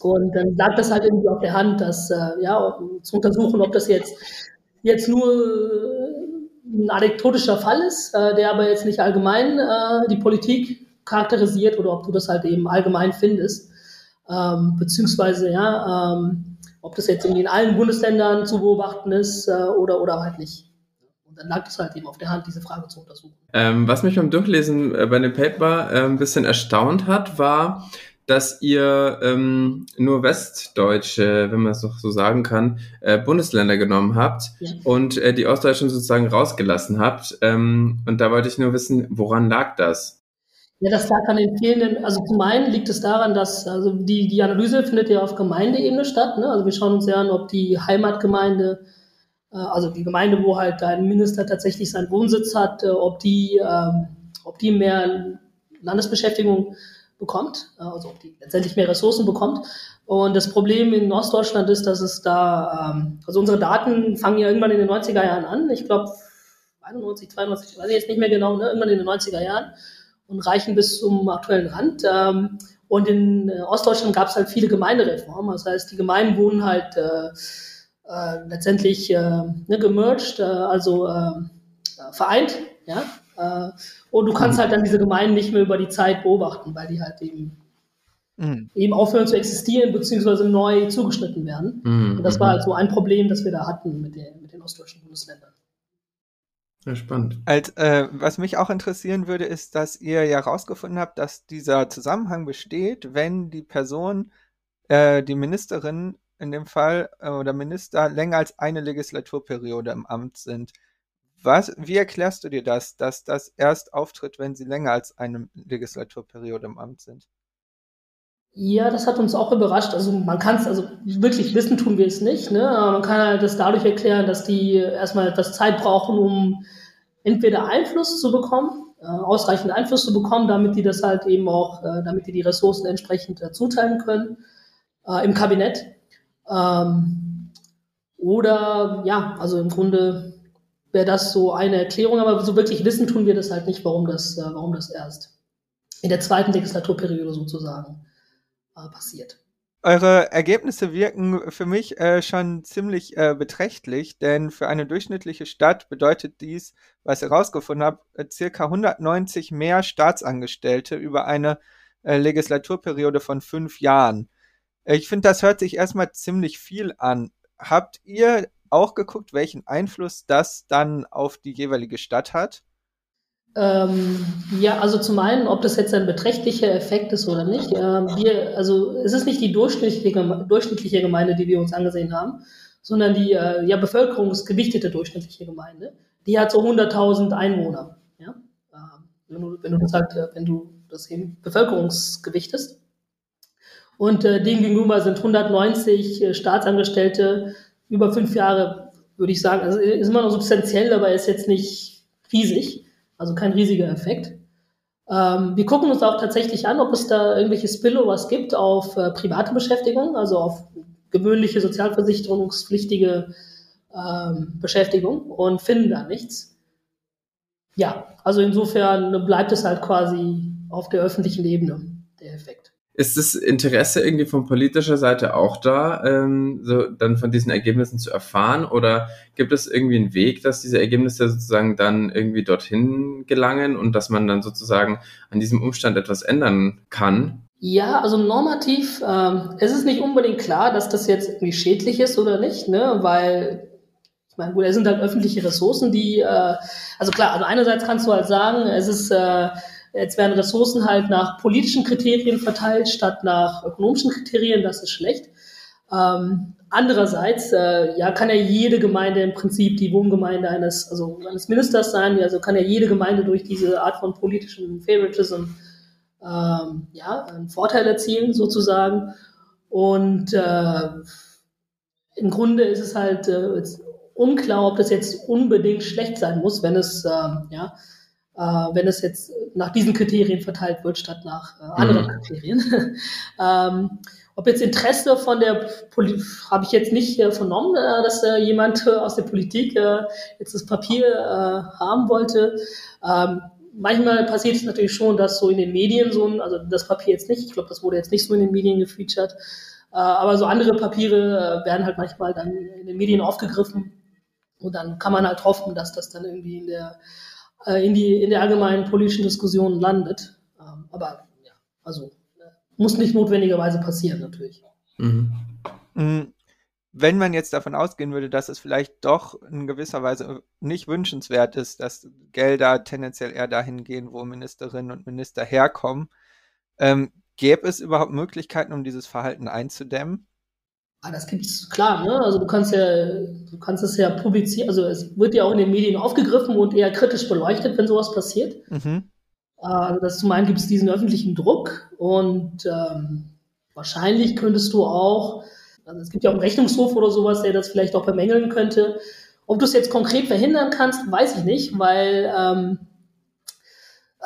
Und dann lag das halt irgendwie auf der Hand, dass äh, ja zu untersuchen, ob das jetzt jetzt nur ein anekdotischer Fall ist, äh, der aber jetzt nicht allgemein äh, die Politik charakterisiert oder ob du das halt eben allgemein findest, ähm, beziehungsweise ja, ähm, ob das jetzt in allen Bundesländern zu beobachten ist äh, oder oder halt nicht dann lag es halt eben auf der Hand, diese Frage zu untersuchen. Ähm, was mich beim Durchlesen äh, bei dem Paper äh, ein bisschen erstaunt hat, war, dass ihr ähm, nur westdeutsche, wenn man es noch so sagen kann, äh, Bundesländer genommen habt ja. und äh, die Ostdeutschen sozusagen rausgelassen habt. Ähm, und da wollte ich nur wissen, woran lag das? Ja, das lag an den fehlenden, also zum einen liegt es daran, dass also die, die Analyse findet ja auf Gemeindeebene statt. Ne? Also wir schauen uns ja an, ob die Heimatgemeinde also die Gemeinde, wo halt ein Minister tatsächlich seinen Wohnsitz hat, äh, ob die, ähm, ob die mehr Landesbeschäftigung bekommt, äh, also ob die letztendlich mehr Ressourcen bekommt. Und das Problem in Ostdeutschland ist, dass es da, ähm, also unsere Daten fangen ja irgendwann in den 90er Jahren an. Ich glaube 91, 92, weiß ich jetzt nicht mehr genau, ne? irgendwann in den 90er Jahren und reichen bis zum aktuellen Rand. Ähm, und in Ostdeutschland gab es halt viele Gemeindereformen. Das heißt, die Gemeinden wurden halt äh, letztendlich äh, ne, gemerged, äh, also äh, vereint, ja. Äh, und du kannst halt dann diese Gemeinden nicht mehr über die Zeit beobachten, weil die halt eben mhm. eben aufhören zu existieren beziehungsweise neu zugeschnitten werden. Mhm. Und das war halt so ein Problem, das wir da hatten mit den, mit den ostdeutschen Bundesländern. Ja, spannend. Als, äh, was mich auch interessieren würde, ist, dass ihr ja herausgefunden habt, dass dieser Zusammenhang besteht, wenn die Person, äh, die Ministerin in dem Fall äh, oder Minister länger als eine Legislaturperiode im Amt sind. Was, wie erklärst du dir das, dass das erst auftritt, wenn sie länger als eine Legislaturperiode im Amt sind? Ja, das hat uns auch überrascht. Also man kann es, also wirklich wissen tun wir es nicht. Ne? Aber man kann halt das dadurch erklären, dass die erstmal etwas Zeit brauchen, um entweder Einfluss zu bekommen, äh, ausreichend Einfluss zu bekommen, damit die das halt eben auch, äh, damit die die Ressourcen entsprechend äh, zuteilen können äh, im Kabinett. Ähm, oder ja, also im Grunde wäre das so eine Erklärung, aber so wirklich wissen tun wir das halt nicht, warum das, äh, warum das erst in der zweiten Legislaturperiode sozusagen äh, passiert. Eure Ergebnisse wirken für mich äh, schon ziemlich äh, beträchtlich, denn für eine durchschnittliche Stadt bedeutet dies, was ihr herausgefunden habt, äh, circa 190 mehr Staatsangestellte über eine äh, Legislaturperiode von fünf Jahren. Ich finde, das hört sich erstmal ziemlich viel an. Habt ihr auch geguckt, welchen Einfluss das dann auf die jeweilige Stadt hat? Ähm, ja, also zum einen, ob das jetzt ein beträchtlicher Effekt ist oder nicht. Äh, wir, also es ist nicht die durchschnittliche, durchschnittliche Gemeinde, die wir uns angesehen haben, sondern die äh, ja, bevölkerungsgewichtete durchschnittliche Gemeinde. Die hat so 100.000 Einwohner. Ja? Äh, wenn, du, wenn, du das halt, äh, wenn du das eben bevölkerungsgewichtest. Und äh, dem gegenüber sind 190 äh, Staatsangestellte über fünf Jahre, würde ich sagen. Also ist immer noch substanziell, aber ist jetzt nicht riesig. Also kein riesiger Effekt. Ähm, wir gucken uns auch tatsächlich an, ob es da irgendwelche Spillovers gibt auf äh, private Beschäftigung, also auf gewöhnliche sozialversicherungspflichtige ähm, Beschäftigung und finden da nichts. Ja, also insofern bleibt es halt quasi auf der öffentlichen Ebene, der Effekt. Ist das Interesse irgendwie von politischer Seite auch da, ähm, so dann von diesen Ergebnissen zu erfahren? Oder gibt es irgendwie einen Weg, dass diese Ergebnisse sozusagen dann irgendwie dorthin gelangen und dass man dann sozusagen an diesem Umstand etwas ändern kann? Ja, also normativ ähm, es ist nicht unbedingt klar, dass das jetzt irgendwie schädlich ist oder nicht, ne? weil ich meine, gut, es sind halt öffentliche Ressourcen, die, äh, also klar, also einerseits kannst du halt sagen, es ist äh, Jetzt werden Ressourcen halt nach politischen Kriterien verteilt statt nach ökonomischen Kriterien. Das ist schlecht. Ähm, andererseits, äh, ja, kann ja jede Gemeinde im Prinzip die Wohngemeinde eines, also eines Ministers sein. Also kann ja jede Gemeinde durch diese Art von politischem Favoritism ähm, ja, einen Vorteil erzielen sozusagen. Und äh, im Grunde ist es halt äh, unklar, ob das jetzt unbedingt schlecht sein muss, wenn es äh, ja wenn es jetzt nach diesen Kriterien verteilt wird, statt nach äh, anderen mhm. Kriterien. ähm, ob jetzt Interesse von der Politik, habe ich jetzt nicht äh, vernommen, äh, dass äh, jemand äh, aus der Politik äh, jetzt das Papier äh, haben wollte. Ähm, manchmal passiert es natürlich schon, dass so in den Medien so ein, also das Papier jetzt nicht, ich glaube, das wurde jetzt nicht so in den Medien gefeatured, äh, aber so andere Papiere äh, werden halt manchmal dann in den Medien aufgegriffen und dann kann man halt hoffen, dass das dann irgendwie in der äh, in, die, in der allgemeinen politischen Diskussion landet. Ähm, aber ja, also äh, muss nicht notwendigerweise passieren, natürlich. Mhm. mhm. Wenn man jetzt davon ausgehen würde, dass es vielleicht doch in gewisser Weise nicht wünschenswert ist, dass Gelder tendenziell eher dahin gehen, wo Ministerinnen und Minister herkommen, ähm, gäbe es überhaupt Möglichkeiten, um dieses Verhalten einzudämmen? Ah, das gibt's klar, ne? Also du kannst ja, du kannst es ja publizieren, also es wird ja auch in den Medien aufgegriffen und eher kritisch beleuchtet, wenn sowas passiert. Mhm. Also das zum einen gibt es diesen öffentlichen Druck und ähm, wahrscheinlich könntest du auch, also es gibt ja auch einen Rechnungshof oder sowas, der das vielleicht auch bemängeln könnte. Ob du es jetzt konkret verhindern kannst, weiß ich nicht, weil ähm,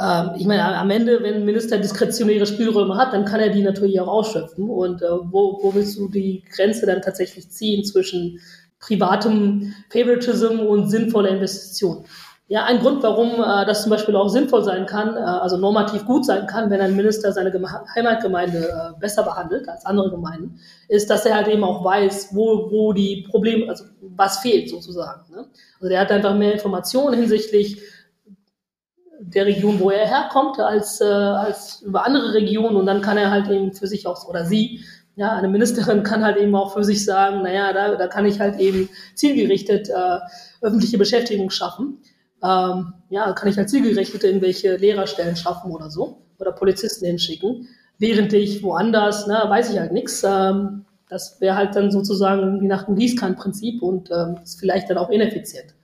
ähm, ich meine, am Ende, wenn ein Minister diskretionäre Spielräume hat, dann kann er die natürlich auch ausschöpfen. Und äh, wo, wo willst du die Grenze dann tatsächlich ziehen zwischen privatem Favoritism und sinnvoller Investition? Ja, ein Grund, warum äh, das zum Beispiel auch sinnvoll sein kann, äh, also normativ gut sein kann, wenn ein Minister seine Geme Heimatgemeinde äh, besser behandelt als andere Gemeinden, ist, dass er halt eben auch weiß, wo, wo die Probleme, also was fehlt sozusagen. Ne? Also der hat einfach mehr Informationen hinsichtlich der Region, wo er herkommt, als, äh, als über andere Regionen und dann kann er halt eben für sich auch, oder sie, ja, eine Ministerin kann halt eben auch für sich sagen, naja, da, da kann ich halt eben zielgerichtet äh, öffentliche Beschäftigung schaffen. Ähm, ja, kann ich halt zielgerichtet irgendwelche Lehrerstellen schaffen oder so oder Polizisten hinschicken, während ich woanders, na, weiß ich halt nichts. Ähm, das wäre halt dann sozusagen irgendwie nach dem Gießkannenprinzip und ähm, ist vielleicht dann auch ineffizient.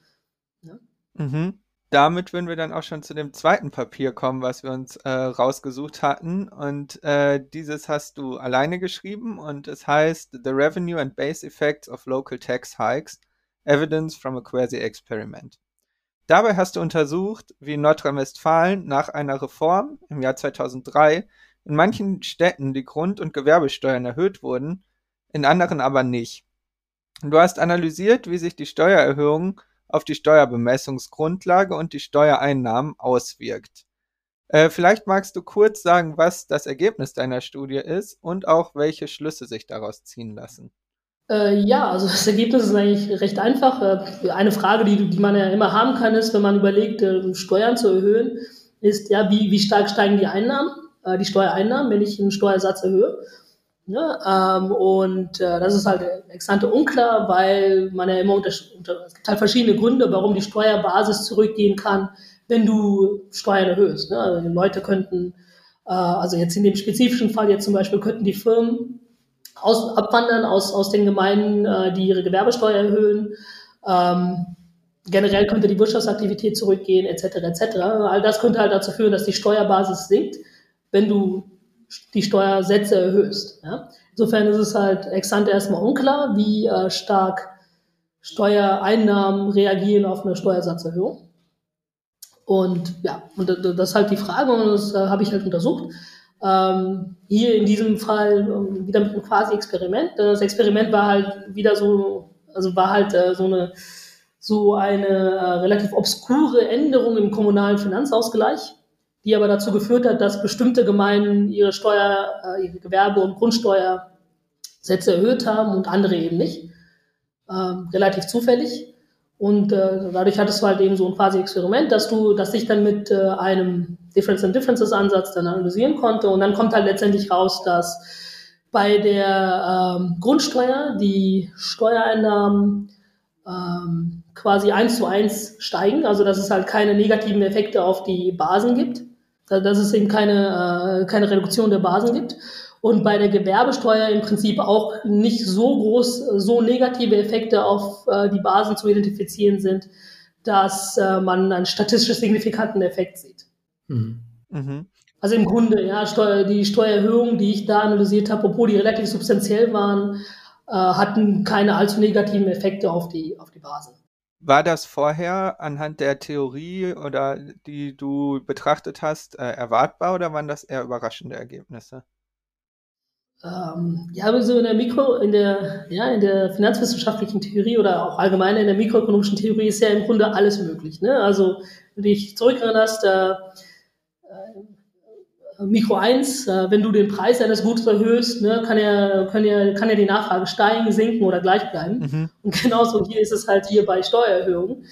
Ja? Mhm damit würden wir dann auch schon zu dem zweiten Papier kommen, was wir uns äh, rausgesucht hatten. Und äh, dieses hast du alleine geschrieben und es heißt The Revenue and Base Effects of Local Tax Hikes, Evidence from a Quasi-Experiment. Dabei hast du untersucht, wie in Nordrhein-Westfalen nach einer Reform im Jahr 2003 in manchen Städten die Grund- und Gewerbesteuern erhöht wurden, in anderen aber nicht. Du hast analysiert, wie sich die Steuererhöhungen auf die Steuerbemessungsgrundlage und die Steuereinnahmen auswirkt. Äh, vielleicht magst du kurz sagen, was das Ergebnis deiner Studie ist und auch welche Schlüsse sich daraus ziehen lassen. Äh, ja, also das Ergebnis ist eigentlich recht einfach. Äh, eine Frage, die, die man ja immer haben kann, ist, wenn man überlegt, äh, Steuern zu erhöhen, ist ja, wie, wie stark steigen die Einnahmen, äh, die Steuereinnahmen, wenn ich einen Steuersatz erhöhe. Ne? Ähm, und äh, das ist halt exante unklar, weil man ja immer unter, unter, es gibt halt verschiedene Gründe, warum die Steuerbasis zurückgehen kann, wenn du Steuern erhöhst. Ne? Also die Leute könnten, äh, also jetzt in dem spezifischen Fall jetzt zum Beispiel könnten die Firmen aus, abwandern aus, aus den Gemeinden, äh, die ihre Gewerbesteuer erhöhen. Ähm, generell könnte die Wirtschaftsaktivität zurückgehen, etc. etc. All das könnte halt dazu führen, dass die Steuerbasis sinkt, wenn du die Steuersätze erhöhst. Ja? Insofern ist es halt extant erstmal unklar, wie äh, stark Steuereinnahmen reagieren auf eine Steuersatzerhöhung. Und ja, und das ist halt die Frage, und das äh, habe ich halt untersucht. Ähm, hier in diesem Fall ähm, wieder mit einem Quasi-Experiment. Das Experiment war halt wieder so, also war halt äh, so eine so eine äh, relativ obskure Änderung im kommunalen Finanzausgleich, die aber dazu geführt hat, dass bestimmte Gemeinden ihre Steuer, äh, ihre Gewerbe- und Grundsteuersätze erhöht haben und andere eben nicht. Ähm, relativ zufällig. Und äh, dadurch hattest du halt eben so ein quasi Experiment, dass du, dass ich dann mit äh, einem Difference and Differences Ansatz dann analysieren konnte. Und dann kommt halt letztendlich raus, dass bei der ähm, Grundsteuer die Steuereinnahmen ähm, quasi eins zu eins steigen, also dass es halt keine negativen Effekte auf die Basen gibt, dass es eben keine, äh, keine Reduktion der Basen gibt. Und bei der Gewerbesteuer im Prinzip auch nicht so groß, so negative Effekte auf äh, die Basen zu identifizieren sind, dass äh, man einen statistisch signifikanten Effekt sieht. Mhm. Mhm. Also im Grunde, ja, Steuer, die Steuererhöhungen, die ich da analysiert habe, obwohl die relativ substanziell waren, hatten keine allzu negativen Effekte auf die, auf die Basen. War das vorher anhand der Theorie oder die du betrachtet hast, äh, erwartbar oder waren das eher überraschende Ergebnisse? Ähm, ja, also in der Mikro, in der, ja, in der finanzwissenschaftlichen Theorie oder auch allgemein in der mikroökonomischen Theorie ist ja im Grunde alles möglich. Ne? Also, wenn du dich zurückerinnerst, äh, Mikro 1, äh, wenn du den Preis eines Gutes erhöhst, ne, kann ja, kann ja, kann ja die Nachfrage steigen, sinken oder gleich bleiben. Mhm. Und genauso hier ist es halt hier bei Steuererhöhungen.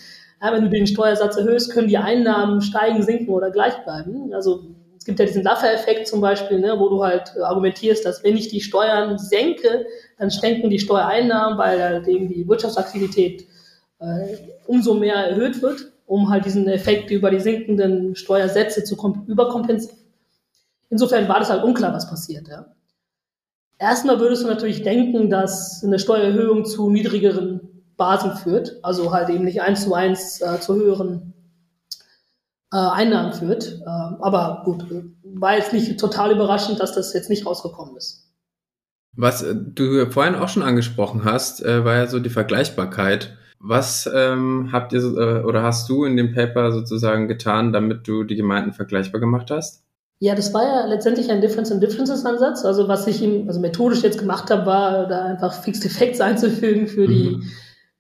Ja, wenn du den Steuersatz erhöhst, können die Einnahmen steigen, sinken oder gleich bleiben. Also es gibt ja diesen Laffer-Effekt zum Beispiel, ne, wo du halt argumentierst, dass wenn ich die Steuern senke, dann senken die Steuereinnahmen, weil halt eben die Wirtschaftsaktivität äh, umso mehr erhöht wird, um halt diesen Effekt über die sinkenden Steuersätze zu überkompensieren. Insofern war das halt unklar, was passiert. Ja. Erstmal würdest du natürlich denken, dass eine Steuererhöhung zu niedrigeren Basen führt, also halt eben nicht eins zu eins äh, zu höheren äh, Einnahmen führt. Äh, aber gut, war jetzt nicht total überraschend, dass das jetzt nicht rausgekommen ist. Was äh, du vorhin auch schon angesprochen hast, äh, war ja so die Vergleichbarkeit. Was ähm, habt ihr äh, oder hast du in dem Paper sozusagen getan, damit du die Gemeinden vergleichbar gemacht hast? Ja, das war ja letztendlich ein Difference in Differences Ansatz. Also was ich ihm, also methodisch jetzt gemacht habe, war da einfach Fixed Effects einzufügen für die, mhm.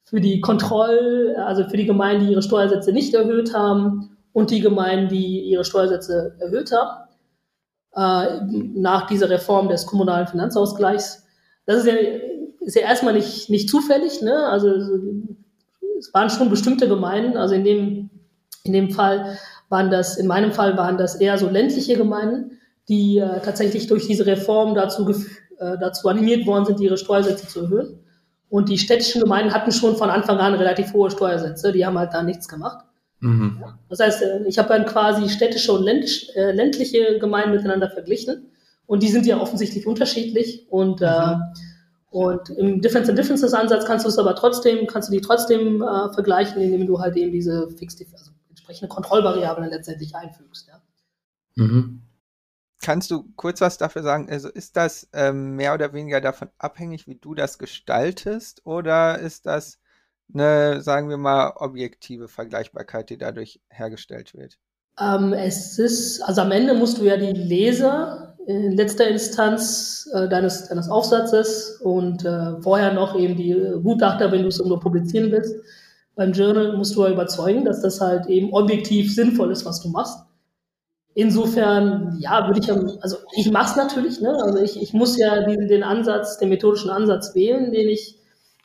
für die Kontroll, also für die Gemeinden, die ihre Steuersätze nicht erhöht haben und die Gemeinden, die ihre Steuersätze erhöht haben. Äh, nach dieser Reform des kommunalen Finanzausgleichs. Das ist ja, ist ja erstmal nicht, nicht zufällig, ne? Also es waren schon bestimmte Gemeinden, also in dem, in dem Fall waren das, in meinem Fall waren das eher so ländliche Gemeinden, die äh, tatsächlich durch diese Reform dazu, äh, dazu animiert worden sind, ihre Steuersätze zu erhöhen. Und die städtischen Gemeinden hatten schon von Anfang an relativ hohe Steuersätze, die haben halt da nichts gemacht. Mhm. Ja. Das heißt, äh, ich habe dann quasi städtische und ländlich, äh, ländliche Gemeinden miteinander verglichen. Und die sind ja offensichtlich unterschiedlich. Und, äh, mhm. äh, und im Difference and Differences Ansatz kannst du es aber trotzdem, kannst du die trotzdem äh, vergleichen, indem du halt eben diese Fixed, also entsprechende Kontrollvariablen letztendlich einfügst. Ja. Mhm. Kannst du kurz was dafür sagen? Also ist das ähm, mehr oder weniger davon abhängig, wie du das gestaltest, oder ist das eine, sagen wir mal, objektive Vergleichbarkeit, die dadurch hergestellt wird? Ähm, es ist, also am Ende musst du ja die Leser in letzter Instanz äh, deines, deines Aufsatzes und äh, vorher noch eben die Gutachter, wenn du es irgendwo publizieren willst, beim Journal musst du ja überzeugen, dass das halt eben objektiv sinnvoll ist, was du machst. Insofern, ja, würde ich, also ich mache es natürlich, ne? Also ich, ich muss ja den, den Ansatz, den methodischen Ansatz wählen, den ich,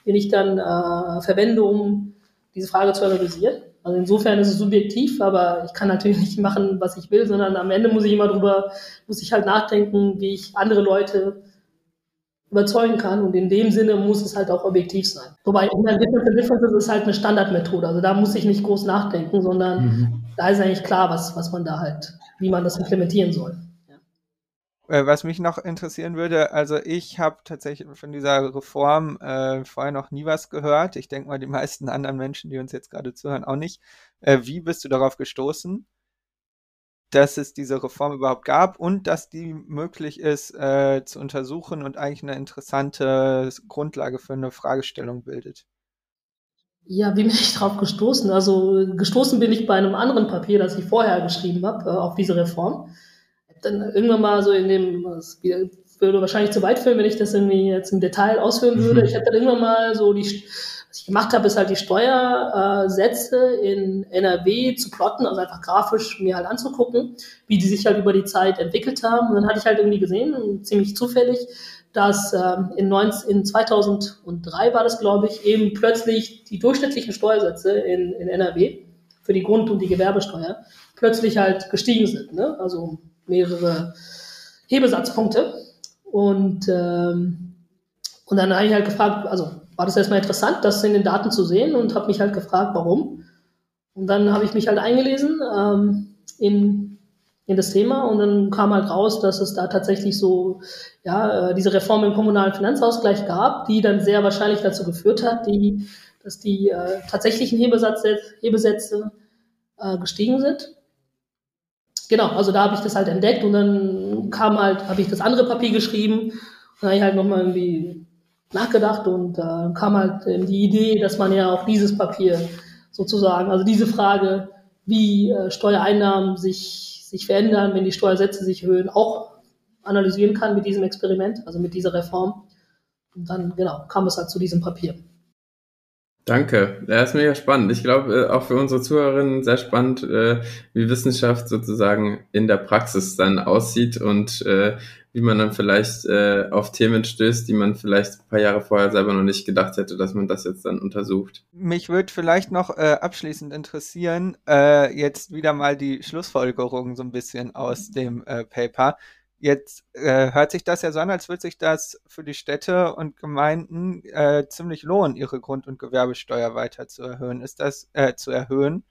den ich dann äh, verwende, um diese Frage zu analysieren. Also insofern ist es subjektiv, aber ich kann natürlich nicht machen, was ich will, sondern am Ende muss ich immer drüber, muss ich halt nachdenken, wie ich andere Leute überzeugen kann. Und in dem Sinne muss es halt auch objektiv sein. Wobei Difference Differences ist halt eine Standardmethode. Also da muss ich nicht groß nachdenken, sondern mhm. da ist eigentlich klar, was, was man da halt, wie man das implementieren soll. Äh, was mich noch interessieren würde, also ich habe tatsächlich von dieser Reform äh, vorher noch nie was gehört. Ich denke mal, die meisten anderen Menschen, die uns jetzt gerade zuhören, auch nicht. Äh, wie bist du darauf gestoßen? Dass es diese Reform überhaupt gab und dass die möglich ist äh, zu untersuchen und eigentlich eine interessante Grundlage für eine Fragestellung bildet. Ja, wie bin ich darauf gestoßen? Also gestoßen bin ich bei einem anderen Papier, das ich vorher geschrieben habe, äh, auf diese Reform. dann irgendwann mal so in dem, das würde wahrscheinlich zu weit führen, wenn ich das irgendwie jetzt im Detail ausführen würde. Mhm. Ich habe dann irgendwann mal so die, was ich gemacht habe, ist halt die Steuersätze in NRW zu plotten, also einfach grafisch mir halt anzugucken, wie die sich halt über die Zeit entwickelt haben. Und dann hatte ich halt irgendwie gesehen, ziemlich zufällig, dass ähm, in, 19, in 2003 war das, glaube ich, eben plötzlich die durchschnittlichen Steuersätze in, in NRW für die Grund- und die Gewerbesteuer plötzlich halt gestiegen sind. Ne? Also mehrere Hebesatzpunkte. Und, ähm, und dann habe ich halt gefragt, also war das erstmal interessant, das in den Daten zu sehen und habe mich halt gefragt, warum. Und dann habe ich mich halt eingelesen ähm, in, in das Thema und dann kam halt raus, dass es da tatsächlich so, ja, äh, diese Reform im kommunalen Finanzausgleich gab, die dann sehr wahrscheinlich dazu geführt hat, die, dass die äh, tatsächlichen Hebesätze, äh, gestiegen sind. Genau, also da habe ich das halt entdeckt und dann kam halt, habe ich das andere Papier geschrieben und dann habe ich halt nochmal irgendwie nachgedacht und äh, kam halt die Idee, dass man ja auch dieses Papier sozusagen, also diese Frage, wie äh, Steuereinnahmen sich, sich verändern, wenn die Steuersätze sich erhöhen, auch analysieren kann mit diesem Experiment, also mit dieser Reform. Und dann, genau, kam es halt zu diesem Papier. Danke, das ist mega spannend. Ich glaube, äh, auch für unsere Zuhörerinnen sehr spannend, äh, wie Wissenschaft sozusagen in der Praxis dann aussieht und äh, wie man dann vielleicht auf Themen stößt, die man vielleicht ein paar Jahre vorher selber noch nicht gedacht hätte, dass man das jetzt dann untersucht. Mich würde vielleicht noch abschließend interessieren, jetzt wieder mal die Schlussfolgerung so ein bisschen aus dem Paper. Jetzt äh, hört sich das ja so an, als würde sich das für die Städte und Gemeinden äh, ziemlich lohnen, ihre Grund- und Gewerbesteuer weiter zu erhöhen. Ist das äh, zu erhöhen,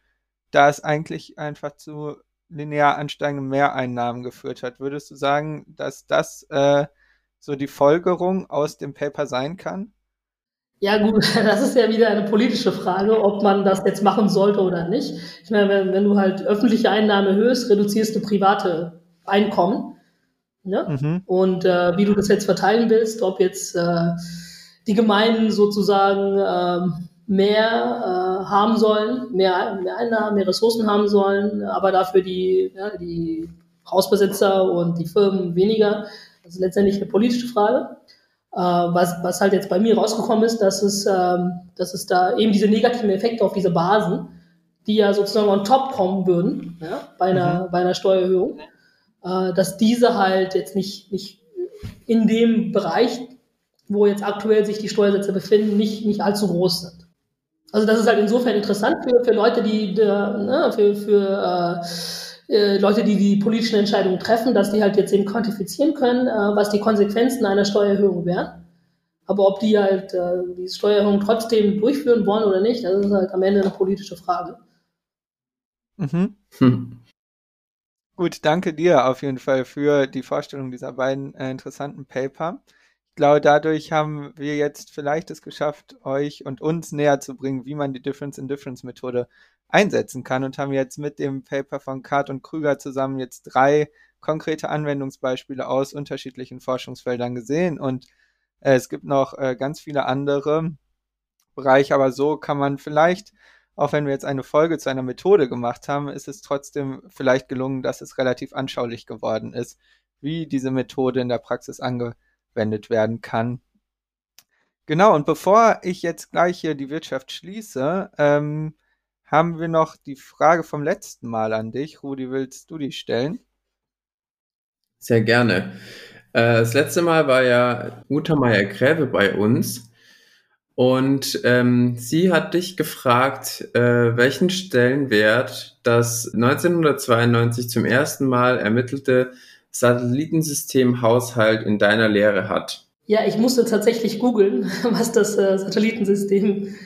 da es eigentlich einfach zu linear ansteigenden Mehreinnahmen geführt hat? Würdest du sagen, dass das äh, so die Folgerung aus dem Paper sein kann? Ja gut, das ist ja wieder eine politische Frage, ob man das jetzt machen sollte oder nicht. Ich meine, wenn, wenn du halt öffentliche Einnahmen erhöhst, reduzierst du private Einkommen. Ne? Mhm. Und äh, wie du das jetzt verteilen willst, ob jetzt äh, die Gemeinden sozusagen äh, mehr haben sollen, mehr, mehr Einnahmen, mehr Ressourcen haben sollen, aber dafür die, ja, die Hausbesitzer und die Firmen weniger. Das ist letztendlich eine politische Frage. Äh, was, was halt jetzt bei mir rausgekommen ist, dass es, ähm, dass es da eben diese negativen Effekte auf diese Basen, die ja sozusagen on top kommen würden, ja, bei, einer, mhm. bei einer Steuererhöhung, äh, dass diese halt jetzt nicht, nicht in dem Bereich, wo jetzt aktuell sich die Steuersätze befinden, nicht, nicht allzu groß sind. Also das ist halt insofern interessant für, für Leute, die, ne, für, für äh, äh, Leute, die die politischen Entscheidungen treffen, dass die halt jetzt eben quantifizieren können, äh, was die Konsequenzen einer Steuererhöhung wären. Aber ob die halt äh, die Steuererhöhung trotzdem durchführen wollen oder nicht, das ist halt am Ende eine politische Frage. Mhm. Hm. Gut, danke dir auf jeden Fall für die Vorstellung dieser beiden äh, interessanten Paper. Ich glaube, dadurch haben wir jetzt vielleicht es geschafft, euch und uns näher zu bringen, wie man die Difference-in-Difference-Methode einsetzen kann und haben jetzt mit dem Paper von Kart und Krüger zusammen jetzt drei konkrete Anwendungsbeispiele aus unterschiedlichen Forschungsfeldern gesehen und äh, es gibt noch äh, ganz viele andere Bereiche, aber so kann man vielleicht auch wenn wir jetzt eine Folge zu einer Methode gemacht haben, ist es trotzdem vielleicht gelungen, dass es relativ anschaulich geworden ist, wie diese Methode in der Praxis angewendet werden kann. Genau, und bevor ich jetzt gleich hier die Wirtschaft schließe, ähm, haben wir noch die Frage vom letzten Mal an dich. Rudi, willst du die stellen? Sehr gerne. Äh, das letzte Mal war ja Uta Meyer-Gräve bei uns und ähm, sie hat dich gefragt, äh, welchen Stellenwert das 1992 zum ersten Mal ermittelte Satellitensystem Haushalt in deiner Lehre hat. Ja, ich musste tatsächlich googeln, was das äh, Satellitensystem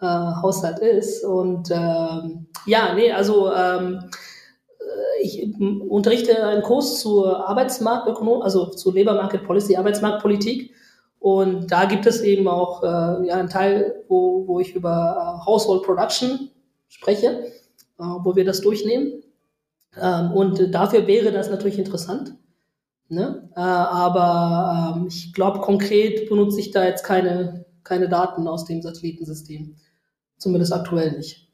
äh, Haushalt ist. Und ähm, ja, nee, also ähm, äh, ich unterrichte einen Kurs zur Arbeitsmarktökonomie, also zu Labor Market Policy, Arbeitsmarktpolitik. Und da gibt es eben auch äh, ja, einen Teil, wo, wo ich über äh, Household Production spreche, äh, wo wir das durchnehmen. Ähm, und dafür wäre das natürlich interessant. Ne? Äh, aber ähm, ich glaube, konkret benutze ich da jetzt keine, keine Daten aus dem Satellitensystem. Zumindest aktuell nicht.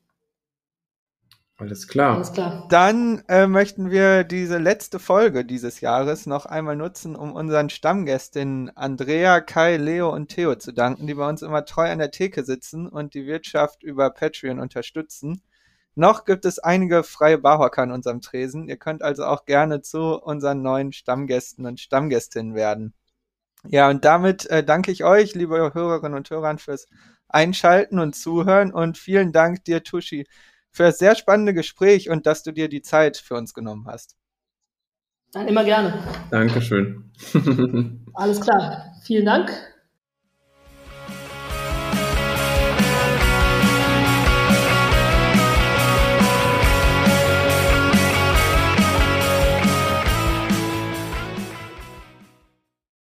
Alles klar. Alles klar. Dann äh, möchten wir diese letzte Folge dieses Jahres noch einmal nutzen, um unseren Stammgästinnen Andrea, Kai, Leo und Theo zu danken, die bei uns immer treu an der Theke sitzen und die Wirtschaft über Patreon unterstützen. Noch gibt es einige freie Barhocker an unserem Tresen. Ihr könnt also auch gerne zu unseren neuen Stammgästen und Stammgästinnen werden. Ja, und damit äh, danke ich euch, liebe Hörerinnen und Hörer, fürs Einschalten und Zuhören und vielen Dank dir, Tushi, für das sehr spannende Gespräch und dass du dir die Zeit für uns genommen hast. Dann immer gerne. Dankeschön. Alles klar. Vielen Dank